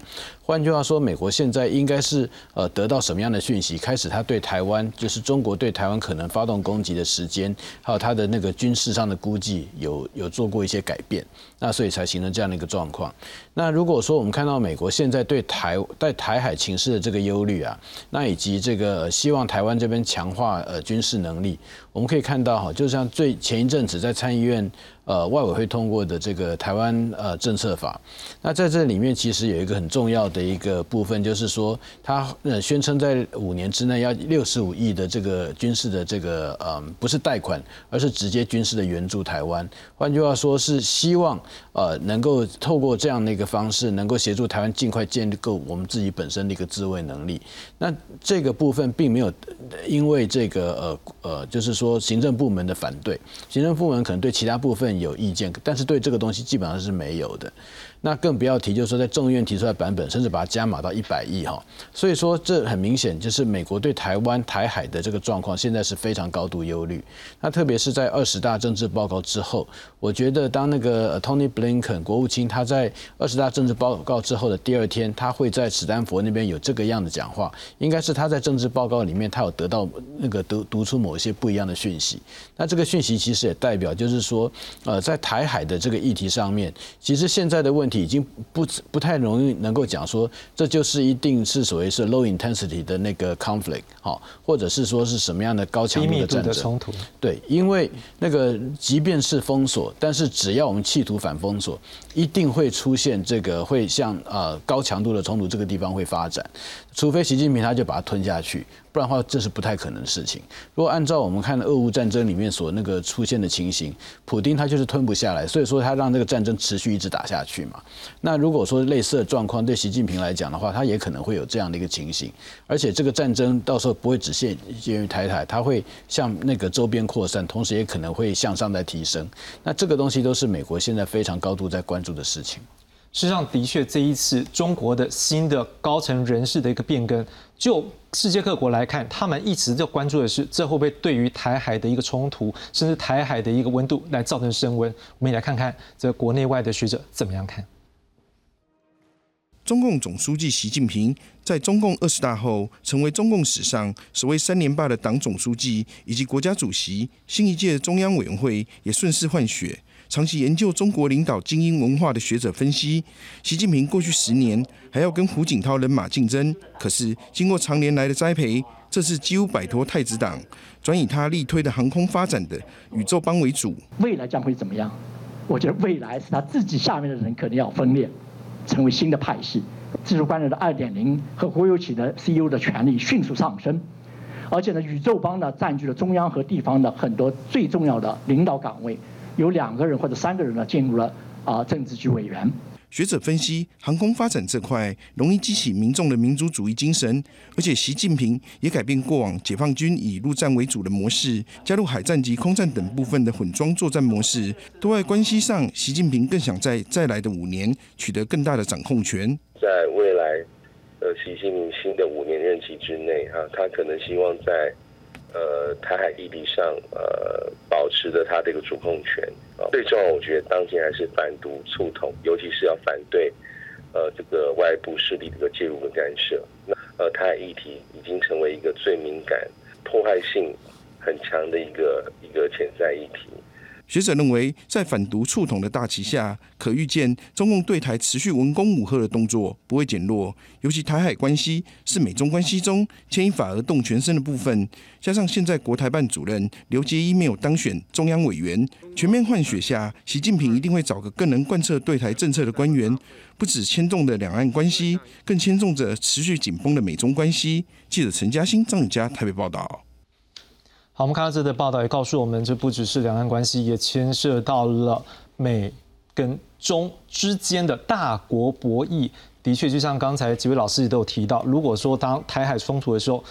换句话说，美国现在应该是呃得到什么样的讯息，开始他对台湾，就是中国对台湾可能发动攻击的时间，还有他的那个军事上的估计，有有做过一些改变，那所以才形成这样的一个状况。那如果说我们看到美国现在对台在台海情势的这个忧虑啊，那以及这个希望台湾这边强化呃军事能力。我们可以看到哈，就像最前一阵子在参议院呃外委会通过的这个台湾呃政策法，那在这里面其实有一个很重要的一个部分，就是说他呃宣称在五年之内要六十五亿的这个军事的这个呃不是贷款，而是直接军事的援助台湾。换句话说，是希望呃能够透过这样的一个方式，能够协助台湾尽快建构我们自己本身的一个自卫能力。那这个部分并没有因为这个呃呃就是说。说行政部门的反对，行政部门可能对其他部分有意见，但是对这个东西基本上是没有的。那更不要提，就是说在众议院提出来版本，甚至把它加码到一百亿哈。所以说这很明显就是美国对台湾台海的这个状况，现在是非常高度忧虑。那特别是在二十大政治报告之后，我觉得当那个 Tony Blinken 国务卿他在二十大政治报告之后的第二天，他会在史丹佛那边有这个样的讲话，应该是他在政治报告里面他有得到那个读读出某一些不一样的讯息。那这个讯息其实也代表就是说，呃，在台海的这个议题上面，其实现在的问。问题已经不不太容易能够讲说这就是一定是所谓是 low intensity 的那个 conflict 好，或者是说是什么样的高强度的战争。对，因为那个即便是封锁，但是只要我们企图反封锁，一定会出现这个会像呃高强度的冲突这个地方会发展，除非习近平他就把它吞下去。不然的话，这是不太可能的事情。如果按照我们看俄乌战争里面所那个出现的情形，普丁他就是吞不下来，所以说他让这个战争持续一直打下去嘛。那如果说类似的状况对习近平来讲的话，他也可能会有这样的一个情形。而且这个战争到时候不会只限限于台海，它会向那个周边扩散，同时也可能会向上在提升。那这个东西都是美国现在非常高度在关注的事情。事实上，的确，这一次中国的新的高层人士的一个变更，就世界各国来看，他们一直就关注的是，这会不会对于台海的一个冲突，甚至台海的一个温度来造成升温？我们也来看看这国内外的学者怎么样看。中共总书记习近平在中共二十大后，成为中共史上首位三连霸的党总书记以及国家主席，新一届中央委员会也顺势换血。长期研究中国领导精英文化的学者分析，习近平过去十年还要跟胡锦涛人马竞争，可是经过长年来的栽培，这次几乎摆脱太子党，转以他力推的航空发展的宇宙帮为主。未来将会怎么样？我觉得未来是他自己下面的人可能要分裂，成为新的派系，技术官员的二点零和国有企的 CEO 的权力迅速上升，而且呢，宇宙帮呢占据了中央和地方的很多最重要的领导岗位。有两个人或者三个人呢进入了啊政治局委员。学者分析，航空发展这块容易激起民众的民族主义精神，而且习近平也改变过往解放军以陆战为主的模式，加入海战及空战等部分的混装作战模式。对外关系上，习近平更想在再来的五年取得更大的掌控权。在未来，呃，习近平新的五年任期之内，哈，他可能希望在。呃，台海议题上，呃，保持着它的一个主控权啊。最重要，我觉得当前还是反独促统，尤其是要反对呃这个外部势力的一个介入跟干涉。那呃，台海议题已经成为一个最敏感、破坏性很强的一个一个潜在议题。学者认为，在反独促统的大旗下，可预见中共对台持续文攻武赫的动作不会减弱。尤其台海关系是美中关系中牵一发而动全身的部分，加上现在国台办主任刘捷一没有当选中央委员，全面换血下，习近平一定会找个更能贯彻对台政策的官员，不止牵动的两岸关系，更牵动着持续紧绷的美中关系。记者陈嘉欣、张宇佳台北报道。好，我们看到这的报道也告诉我们，这不只是两岸关系，也牵涉到了美跟中之间的大国博弈。的确，就像刚才几位老师都有提到，如果说当台海冲突的时候，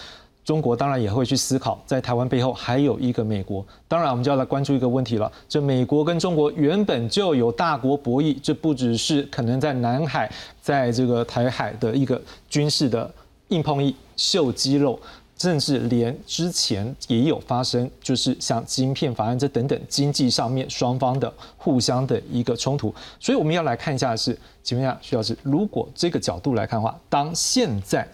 中国当然也会去思考，在台湾背后还有一个美国。当然，我们就要来关注一个问题了：这美国跟中国原本就有大国博弈，这不只是可能在南海，在这个台海的一个军事的硬碰硬、秀肌肉。甚至连之前也有发生，就是像晶片法案这等等经济上面双方的互相的一个冲突，所以我们要来看一下的是，请问一下徐老师，如果这个角度来看的话，当现在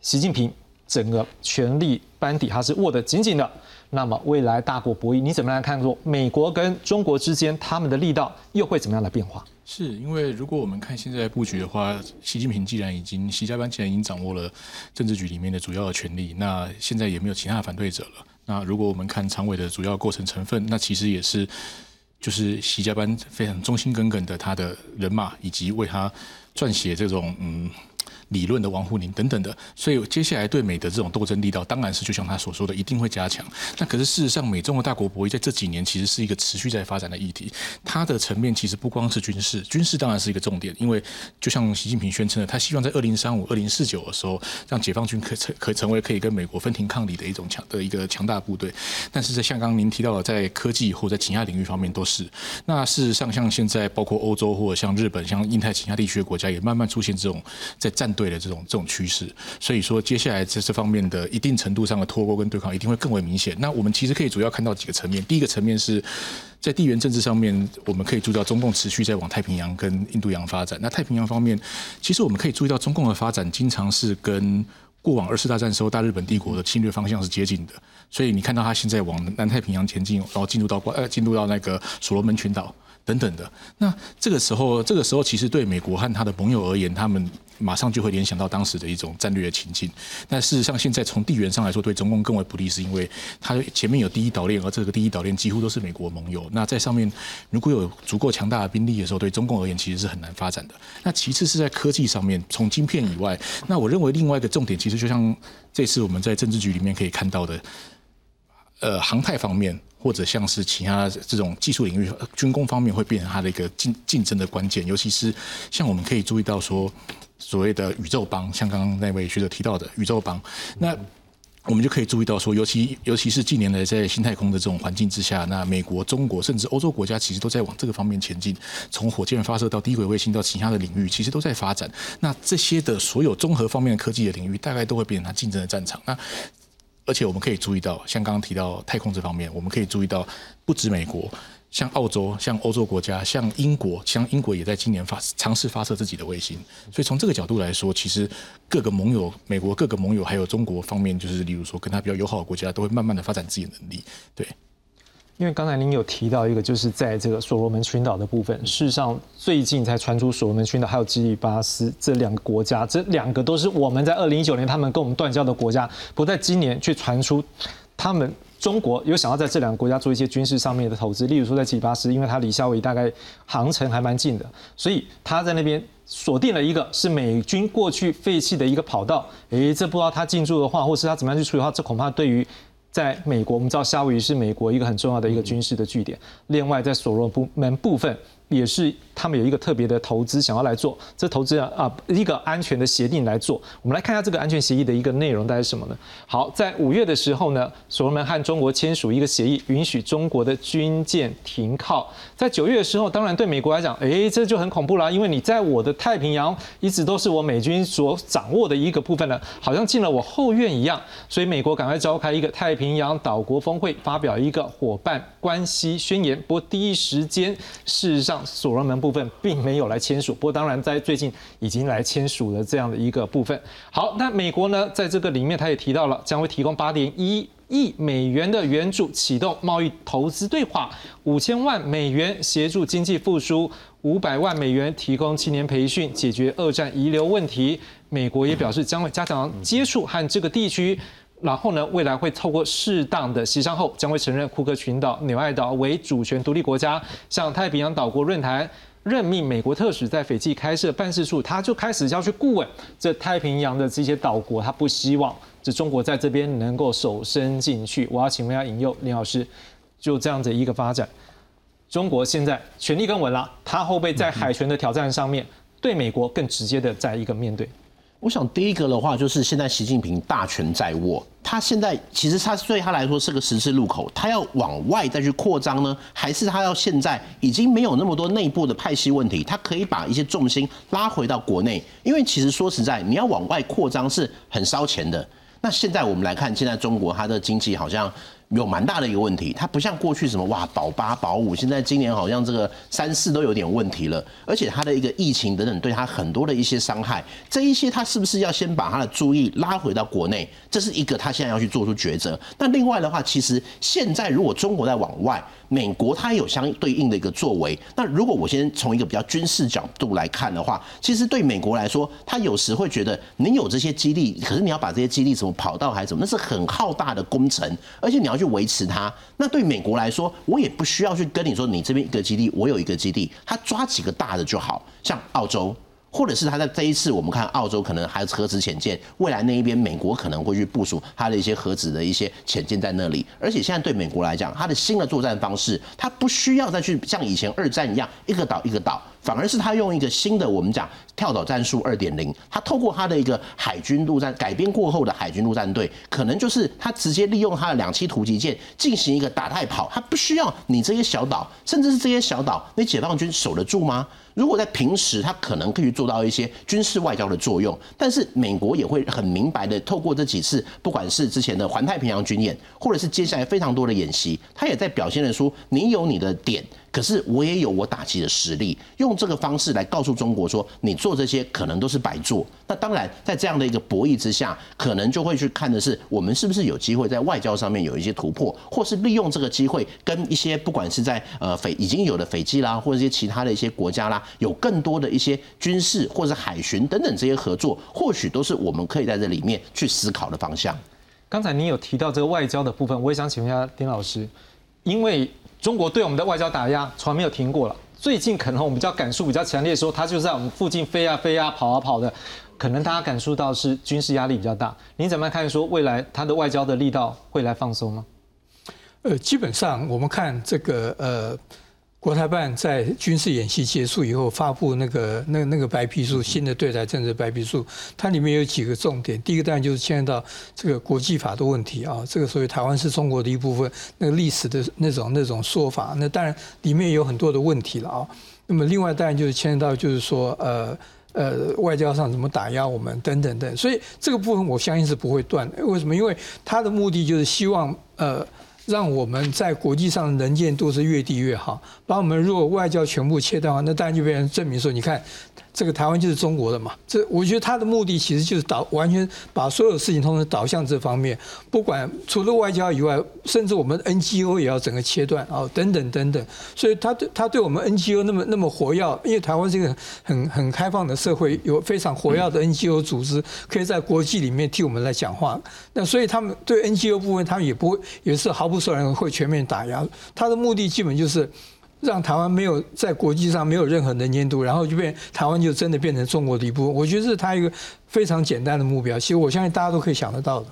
习近平整个权力班底他是握得紧紧的，那么未来大国博弈，你怎么来看？说美国跟中国之间他们的力道又会怎么样的变化？是因为如果我们看现在布局的话，习近平既然已经，习家班既然已经掌握了政治局里面的主要的权力，那现在也没有其他的反对者了。那如果我们看常委的主要构成成分，那其实也是就是习家班非常忠心耿耿的他的人马，以及为他撰写这种嗯。理论的王沪宁等等的，所以接下来对美的这种斗争力道，当然是就像他所说的，一定会加强。那可是事实上，美中的大国博弈在这几年其实是一个持续在发展的议题。它的层面其实不光是军事，军事当然是一个重点，因为就像习近平宣称的，他希望在二零三五、二零四九的时候，让解放军可成可成为可以跟美国分庭抗礼的一种强的一个强大部队。但是在像刚您提到的，在科技或在其他领域方面都是。那事实上，像现在包括欧洲或者像日本、像印太其他地区的国家，也慢慢出现这种在战斗。对的这种这种趋势，所以说接下来在这方面的一定程度上的脱钩跟对抗一定会更为明显。那我们其实可以主要看到几个层面，第一个层面是在地缘政治上面，我们可以注意到中共持续在往太平洋跟印度洋发展。那太平洋方面，其实我们可以注意到中共的发展经常是跟过往二次大战时候大日本帝国的侵略方向是接近的。所以你看到他现在往南太平洋前进，然后进入到呃进入到那个所罗门群岛。等等的。那这个时候，这个时候其实对美国和他的盟友而言，他们马上就会联想到当时的一种战略情境。但事实上，现在从地缘上来说，对中共更为不利，是因为它前面有第一岛链，而这个第一岛链几乎都是美国盟友。那在上面如果有足够强大的兵力的时候，对中共而言其实是很难发展的。那其次是在科技上面，从晶片以外，那我认为另外一个重点，其实就像这次我们在政治局里面可以看到的。呃，航太方面，或者像是其他这种技术领域、军工方面，会变成它的一个竞竞争的关键。尤其是像我们可以注意到说，所谓的宇宙邦，像刚刚那位学者提到的宇宙邦，那我们就可以注意到说，尤其尤其是近年来在新太空的这种环境之下，那美国、中国甚至欧洲国家其实都在往这个方面前进。从火箭发射到低轨卫星到其他的领域，其实都在发展。那这些的所有综合方面的科技的领域，大概都会变成它竞争的战场。那而且我们可以注意到，像刚刚提到太空这方面，我们可以注意到，不止美国，像澳洲、像欧洲国家、像英国，像英国也在今年发尝试发射自己的卫星。所以从这个角度来说，其实各个盟友，美国各个盟友，还有中国方面，就是例如说跟他比较友好的国家，都会慢慢的发展自己的能力。对。因为刚才您有提到一个，就是在这个所罗门群岛的部分，事实上最近才传出所罗门群岛还有基里巴斯这两个国家，这两个都是我们在二零一九年他们跟我们断交的国家，不在今年却传出他们中国有想要在这两个国家做一些军事上面的投资，例如说在基里巴斯，因为它离夏威夷大概航程还蛮近的，所以他在那边锁定了一个是美军过去废弃的一个跑道，诶，这不知道他进驻的话，或是他怎么样去处理的话，这恐怕对于。在美国，我们知道夏威夷是美国一个很重要的一个军事的据点。另外，在所罗门部分。也是他们有一个特别的投资想要来做，这投资啊啊一个安全的协定来做。我们来看一下这个安全协议的一个内容，大概是什么呢？好，在五月的时候呢，所罗门和中国签署一个协议，允许中国的军舰停靠。在九月的时候，当然对美国来讲，哎，这就很恐怖啦，因为你在我的太平洋一直都是我美军所掌握的一个部分呢，好像进了我后院一样。所以美国赶快召开一个太平洋岛国峰会，发表一个伙伴关系宣言。不过第一时间，事实上。所罗门部分并没有来签署，不过当然在最近已经来签署了这样的一个部分。好，那美国呢，在这个里面他也提到了，将会提供八点一亿美元的援助，启动贸易投资对话，五千万美元协助经济复苏，五百万美元提供青年培训，解决二战遗留问题。美国也表示将会加强接触和这个地区。然后呢，未来会透过适当的协商后，将会承认库克群岛、纽爱岛为主权独立国家，向太平洋岛国论坛任命美国特使在斐济开设办事处，他就开始要去顾问这太平洋的这些岛国，他不希望这中国在这边能够手伸进去。我要请问一下引诱林老师，就这样子一个发展，中国现在权力更稳了，他会不会在海权的挑战上面对美国更直接的在一个面对？我想第一个的话，就是现在习近平大权在握，他现在其实他对他来说是个十字路口，他要往外再去扩张呢，还是他要现在已经没有那么多内部的派系问题，他可以把一些重心拉回到国内？因为其实说实在，你要往外扩张是很烧钱的。那现在我们来看，现在中国它的经济好像。有蛮大的一个问题，它不像过去什么哇保八保五，现在今年好像这个三四都有点问题了，而且它的一个疫情等等，对它很多的一些伤害，这一些它是不是要先把它的注意拉回到国内？这是一个它现在要去做出抉择。那另外的话，其实现在如果中国在往外，美国它也有相对应的一个作为。那如果我先从一个比较军事角度来看的话，其实对美国来说，它有时会觉得你有这些基地，可是你要把这些基地怎么跑道还是怎么，那是很浩大的工程，而且你要去维持它。那对美国来说，我也不需要去跟你说，你这边一个基地，我有一个基地，他抓几个大的就好，像澳洲。或者是他在这一次，我们看澳洲可能还有核子潜舰，未来那一边美国可能会去部署它的一些核子的一些潜舰在那里。而且现在对美国来讲，它的新的作战方式，它不需要再去像以前二战一样一个岛一个岛，反而是它用一个新的我们讲跳岛战术二点零，它透过它的一个海军陆战改编过后的海军陆战队，可能就是它直接利用它的两栖突击舰进行一个打带跑，它不需要你这些小岛，甚至是这些小岛，你解放军守得住吗？如果在平时，他可能可以做到一些军事外交的作用，但是美国也会很明白的透过这几次，不管是之前的环太平洋军演，或者是接下来非常多的演习，他也在表现的说，你有你的点。可是我也有我打击的实力，用这个方式来告诉中国说，你做这些可能都是白做。那当然，在这样的一个博弈之下，可能就会去看的是，我们是不是有机会在外交上面有一些突破，或是利用这个机会跟一些不管是在呃斐已经有的斐济啦，或者一些其他的一些国家啦，有更多的一些军事或者海巡等等这些合作，或许都是我们可以在这里面去思考的方向。刚才您有提到这个外交的部分，我也想请问一下丁老师，因为中国对我们的外交打压从来没有停过了。最近可能我们比较感受比较强烈，的时候，他就在我们附近飞啊飞啊跑啊跑的，可能大家感受到是军事压力比较大。您怎么看？说未来他的外交的力道会来放松吗？呃，基本上我们看这个呃。国台办在军事演习结束以后发布那个那那个白皮书，新的对台政策白皮书，它里面有几个重点。第一个当然就是牵涉到这个国际法的问题啊，这个所谓台湾是中国的一部分，那个历史的那种那种说法，那当然里面有很多的问题了啊。那么另外当然就是牵涉到就是说呃呃外交上怎么打压我们等等等，所以这个部分我相信是不会断的。为什么？因为他的目的就是希望呃。让我们在国际上能见度是越低越好。把我们如果外交全部切断的话，那当然就变成证明说，你看。这个台湾就是中国的嘛？这我觉得他的目的其实就是导完全把所有事情通通导向这方面，不管除了外交以外，甚至我们 NGO 也要整个切断啊，等等等等。所以他对他对我们 NGO 那么那么活跃，因为台湾是一个很很开放的社会，有非常活跃的 NGO 组织，可以在国际里面替我们来讲话。那所以他们对 NGO 部分，他们也不会也是毫不手软会全面打压。他的目的基本就是。让台湾没有在国际上没有任何能见度，然后就变台湾就真的变成中国的一部分。我觉得这是他一个非常简单的目标。其实我相信大家都可以想得到的。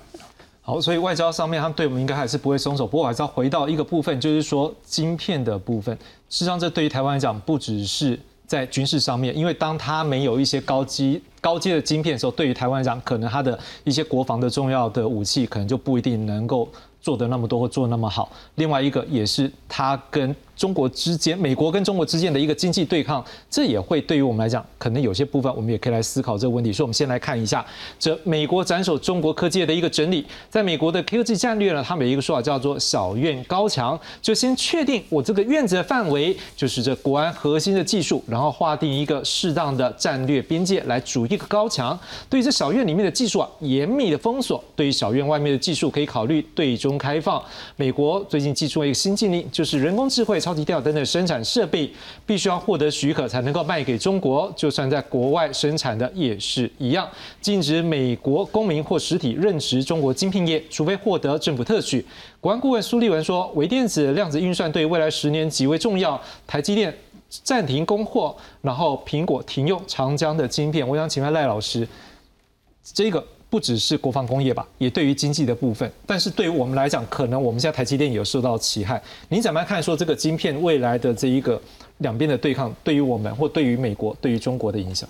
好，所以外交上面，他们对我们应该还是不会松手。不过还是要回到一个部分，就是说晶片的部分。事实上，这对于台湾来讲，不只是在军事上面，因为当他没有一些高级高阶的晶片的时候，对于台湾来讲，可能他的一些国防的重要的武器，可能就不一定能够做得那么多或做那么好。另外一个也是他跟。中国之间，美国跟中国之间的一个经济对抗，这也会对于我们来讲，可能有些部分我们也可以来思考这个问题。所以，我们先来看一下这美国斩首中国科技的一个整理。在美国的科技战略呢，他们有一个说法叫做“小院高墙”，就先确定我这个院子的范围，就是这国安核心的技术，然后划定一个适当的战略边界来筑一个高墙。对于这小院里面的技术啊，严密的封锁；对于小院外面的技术，可以考虑对中开放。美国最近寄出了一个新禁令，就是人工智慧超。级吊灯的生产设备必须要获得许可才能够卖给中国，就算在国外生产的也是一样。禁止美国公民或实体任职中国晶片业，除非获得政府特许。国安顾问苏立文说，微电子、量子运算对未来十年极为重要。台积电暂停供货，然后苹果停用长江的晶片。我想请问赖老师，这个。不只是国防工业吧，也对于经济的部分。但是对于我们来讲，可能我们现在台积电有受到其害。您怎么看？说这个晶片未来的这一个两边的对抗，对于我们或对于美国、对于中国的影响？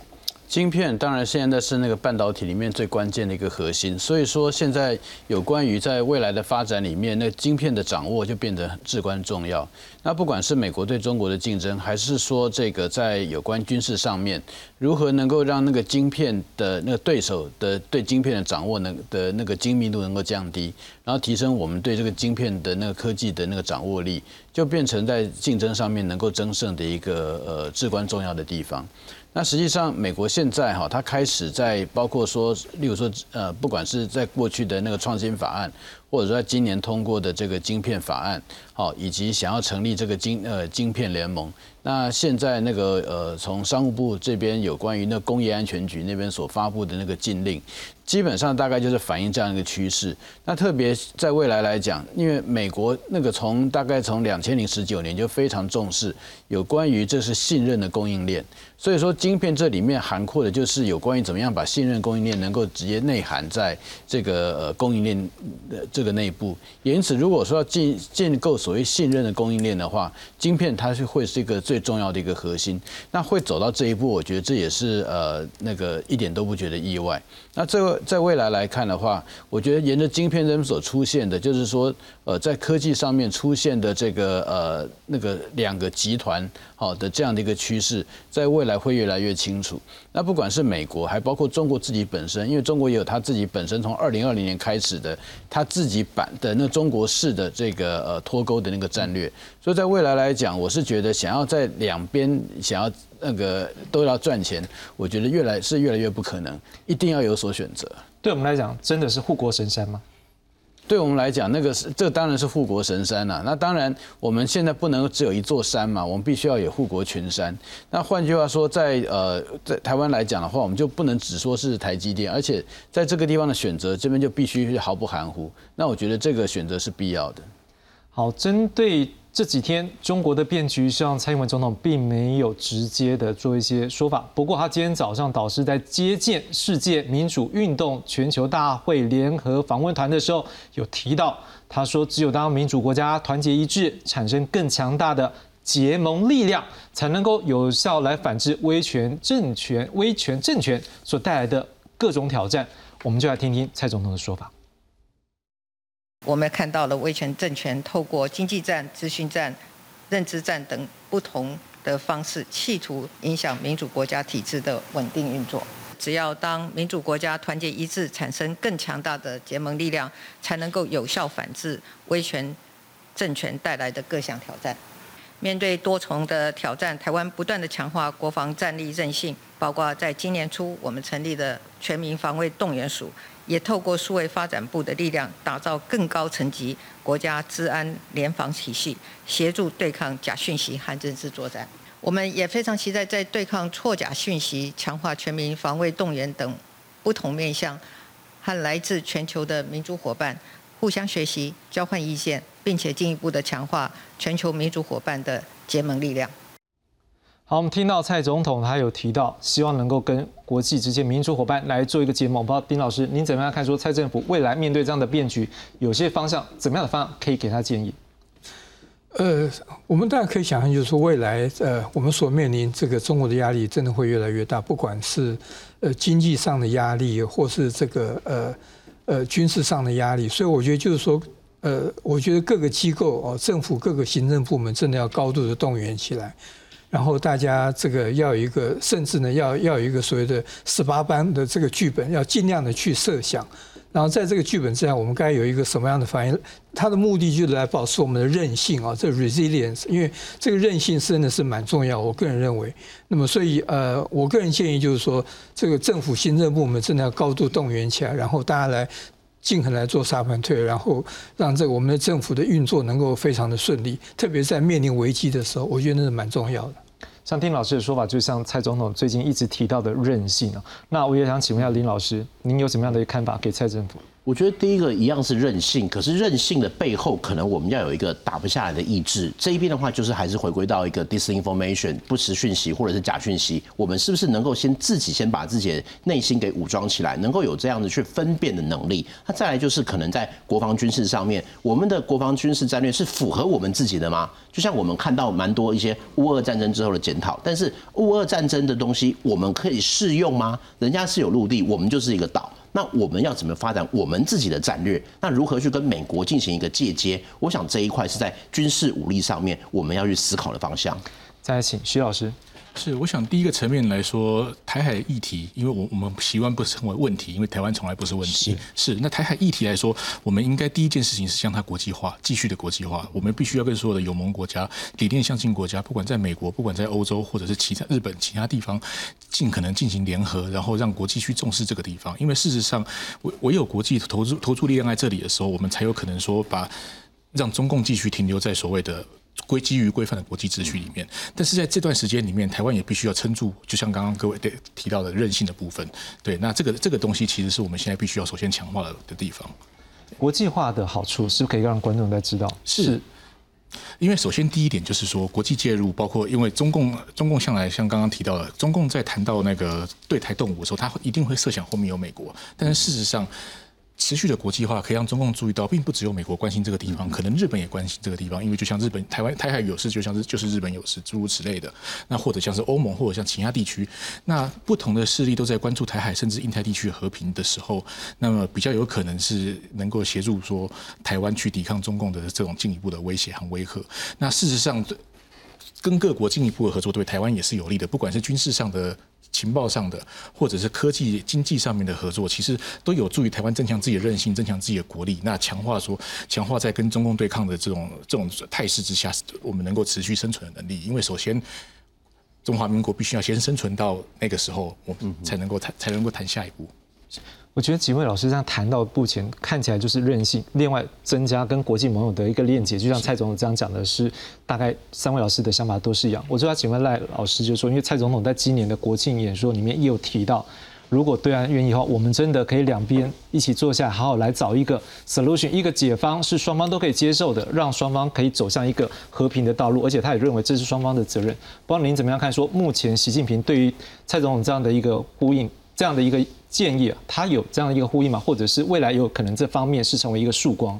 晶片当然现在是那个半导体里面最关键的一个核心，所以说现在有关于在未来的发展里面，那晶片的掌握就变得至关重要。那不管是美国对中国的竞争，还是说这个在有关军事上面，如何能够让那个晶片的那个对手的对晶片的掌握能的那个精密度能够降低，然后提升我们对这个晶片的那个科技的那个掌握力，就变成在竞争上面能够争胜的一个呃至关重要的地方。那实际上，美国现在哈，它开始在包括说，例如说，呃，不管是在过去的那个创新法案，或者说今年通过的这个晶片法案，好，以及想要成立这个晶呃晶片联盟。那现在那个呃，从商务部这边有关于那工业安全局那边所发布的那个禁令，基本上大概就是反映这样一个趋势。那特别在未来来讲，因为美国那个从大概从两千零十九年就非常重视有关于这是信任的供应链，所以说晶片这里面涵括的就是有关于怎么样把信任供应链能够直接内涵在这个呃供应链的这个内部。因此，如果说要建建构所谓信任的供应链的话，晶片它是会是一个。最重要的一个核心，那会走到这一步，我觉得这也是呃那个一点都不觉得意外。那这在未来来看的话，我觉得沿着晶片人所出现的，就是说，呃，在科技上面出现的这个呃那个两个集团好的这样的一个趋势，在未来会越来越清楚。那不管是美国，还包括中国自己本身，因为中国也有他自己本身从二零二零年开始的他自己版的那中国式的这个呃脱钩的那个战略。所以在未来来讲，我是觉得想要在两边想要。那个都要赚钱，我觉得越来是越来越不可能，一定要有所选择。对我们来讲，真的是护国神山吗？对我们来讲，那个是这当然是护国神山了。那当然，我们现在不能只有一座山嘛，我们必须要有护国群山。那换句话说，在呃在台湾来讲的话，我们就不能只说是台积电，而且在这个地方的选择，这边就必须毫不含糊。那我觉得这个选择是必要的。好，针对。这几天中国的变局，上蔡英文总统并没有直接的做一些说法。不过他今天早上导师在接见世界民主运动全球大会联合访问团的时候，有提到，他说只有当民主国家团结一致，产生更强大的结盟力量，才能够有效来反制威权政权、威权政权所带来的各种挑战。我们就来听听蔡总统的说法。我们看到了威权政权透过经济战、资讯战、认知战等不同的方式，企图影响民主国家体制的稳定运作。只要当民主国家团结一致，产生更强大的结盟力量，才能够有效反制威权政权带来的各项挑战。面对多重的挑战，台湾不断的强化国防战力韧性，包括在今年初我们成立的全民防卫动员署。也透过数位发展部的力量，打造更高层级国家治安联防体系，协助对抗假讯息和认知作战。我们也非常期待在对抗错假讯息、强化全民防卫动员等不同面向，和来自全球的民主伙伴互相学习、交换意见，并且进一步的强化全球民主伙伴的结盟力量。好，我们听到蔡总统他有提到，希望能够跟国际之间民主伙伴来做一个结盟。不知道丁老师您怎么样看？说蔡政府未来面对这样的变局，有些方向怎么样的方向可以给他建议？呃，我们大家可以想象，就是说未来呃，我们所面临这个中国的压力真的会越来越大，不管是呃经济上的压力，或是这个呃呃军事上的压力。所以我觉得就是说，呃，我觉得各个机构哦，政府各个行政部门真的要高度的动员起来。然后大家这个要有一个，甚至呢要要有一个所谓的十八班的这个剧本，要尽量的去设想。然后在这个剧本之下，我们该有一个什么样的反应？它的目的就是来保持我们的韧性啊，这 resilience。因为这个韧性真的是蛮重要，我个人认为。那么所以呃，我个人建议就是说，这个政府行政部门真的要高度动员起来，然后大家来。尽可能来做沙盘推，然后让这个我们的政府的运作能够非常的顺利，特别在面临危机的时候，我觉得那是蛮重要的。像丁老师的说法，就像蔡总统最近一直提到的韧性啊，那我也想请问一下林老师，您有什么样的看法给蔡政府？我觉得第一个一样是任性，可是任性的背后，可能我们要有一个打不下来的意志。这一边的话，就是还是回归到一个 disinformation 不实讯息或者是假讯息，我们是不是能够先自己先把自己的内心给武装起来，能够有这样的去分辨的能力？那再来就是可能在国防军事上面，我们的国防军事战略是符合我们自己的吗？就像我们看到蛮多一些乌俄战争之后的检讨，但是乌俄战争的东西我们可以适用吗？人家是有陆地，我们就是一个岛。那我们要怎么发展我们自己的战略？那如何去跟美国进行一个借接？我想这一块是在军事武力上面我们要去思考的方向。再请徐老师。是，我想第一个层面来说，台海议题，因为我我们习惯不称为问题，因为台湾从来不是问题。是，那台海议题来说，我们应该第一件事情是将它国际化，继续的国际化。我们必须要跟所有的友盟国家、理念相近国家，不管在美国，不管在欧洲，或者是其他日本其他地方，尽可能进行联合，然后让国际去重视这个地方。因为事实上，唯唯有国际投注投注力量在这里的时候，我们才有可能说把让中共继续停留在所谓的。规基于规范的国际秩序里面，但是在这段时间里面，台湾也必须要撑住，就像刚刚各位对提到的韧性的部分，对，那这个这个东西其实是我们现在必须要首先强化的的地方。国际化的好处是不是可以让观众再知道？是，因为首先第一点就是说国际介入，包括因为中共中共向来像刚刚提到的，中共在谈到那个对台动武的时候，他一定会设想后面有美国，但是事实上。持续的国际化可以让中共注意到，并不只有美国关心这个地方，可能日本也关心这个地方，因为就像日本、台湾、台海有事，就像是就是日本有事，诸如此类的。那或者像是欧盟，或者像其他地区，那不同的势力都在关注台海甚至印太地区和平的时候，那么比较有可能是能够协助说台湾去抵抗中共的这种进一步的威胁和威吓。那事实上，跟各国进一步的合作对台湾也是有利的，不管是军事上的。情报上的，或者是科技、经济上面的合作，其实都有助于台湾增强自己的韧性，增强自己的国力。那强化说，强化在跟中共对抗的这种这种态势之下，我们能够持续生存的能力。因为首先，中华民国必须要先生存到那个时候，我们才能够谈，才能够谈下一步。我觉得几位老师这样谈到目前看起来就是韧性，另外增加跟国际盟友的一个链接，就像蔡总统这样讲的是，大概三位老师的想法都是一样。我就要请问赖老师，就说因为蔡总统在今年的国庆演说里面也有提到，如果对岸愿意的话，我们真的可以两边一起坐下，好好来找一个 solution，一个解方是双方都可以接受的，让双方可以走向一个和平的道路。而且他也认为这是双方的责任。不知道您怎么样看？说目前习近平对于蔡总统这样的一个呼应，这样的一个。建议啊，他有这样一个呼应吗？或者是未来有可能这方面是成为一个曙光？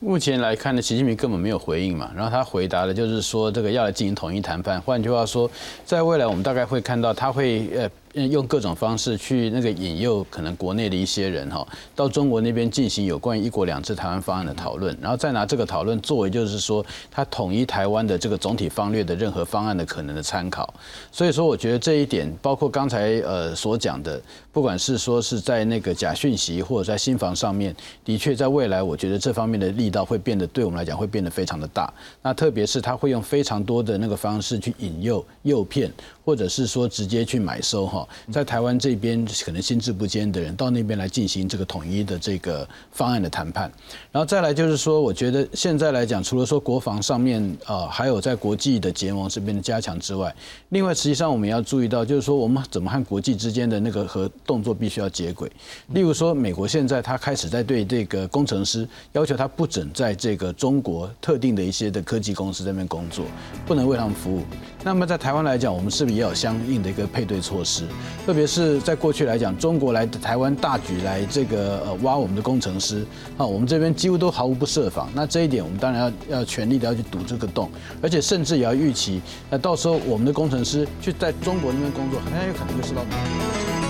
目前来看呢，习近平根本没有回应嘛。然后他回答的就是说，这个要来进行统一谈判。换句话说，在未来我们大概会看到他会呃。用各种方式去那个引诱可能国内的一些人哈，到中国那边进行有关于一国两制台湾方案的讨论，然后再拿这个讨论作为就是说他统一台湾的这个总体方略的任何方案的可能的参考。所以说，我觉得这一点，包括刚才呃所讲的，不管是说是在那个假讯息或者在新房上面，的确在未来，我觉得这方面的力道会变得对我们来讲会变得非常的大。那特别是他会用非常多的那个方式去引诱、诱骗。或者是说直接去买收哈，在台湾这边可能心智不坚的人到那边来进行这个统一的这个方案的谈判，然后再来就是说，我觉得现在来讲，除了说国防上面啊，还有在国际的结盟这边的加强之外，另外实际上我们要注意到，就是说我们怎么和国际之间的那个和动作必须要接轨。例如说，美国现在他开始在对这个工程师要求他不准在这个中国特定的一些的科技公司这边工作，不能为他们服务。那么在台湾来讲，我们是不是？也有相应的一个配对措施，特别是在过去来讲，中国来台湾大举来这个呃挖我们的工程师啊，我们这边几乎都毫无不设防。那这一点，我们当然要要全力的要去堵这个洞，而且甚至也要预期，那到时候我们的工程师去在中国那边工作，很有可能会受到。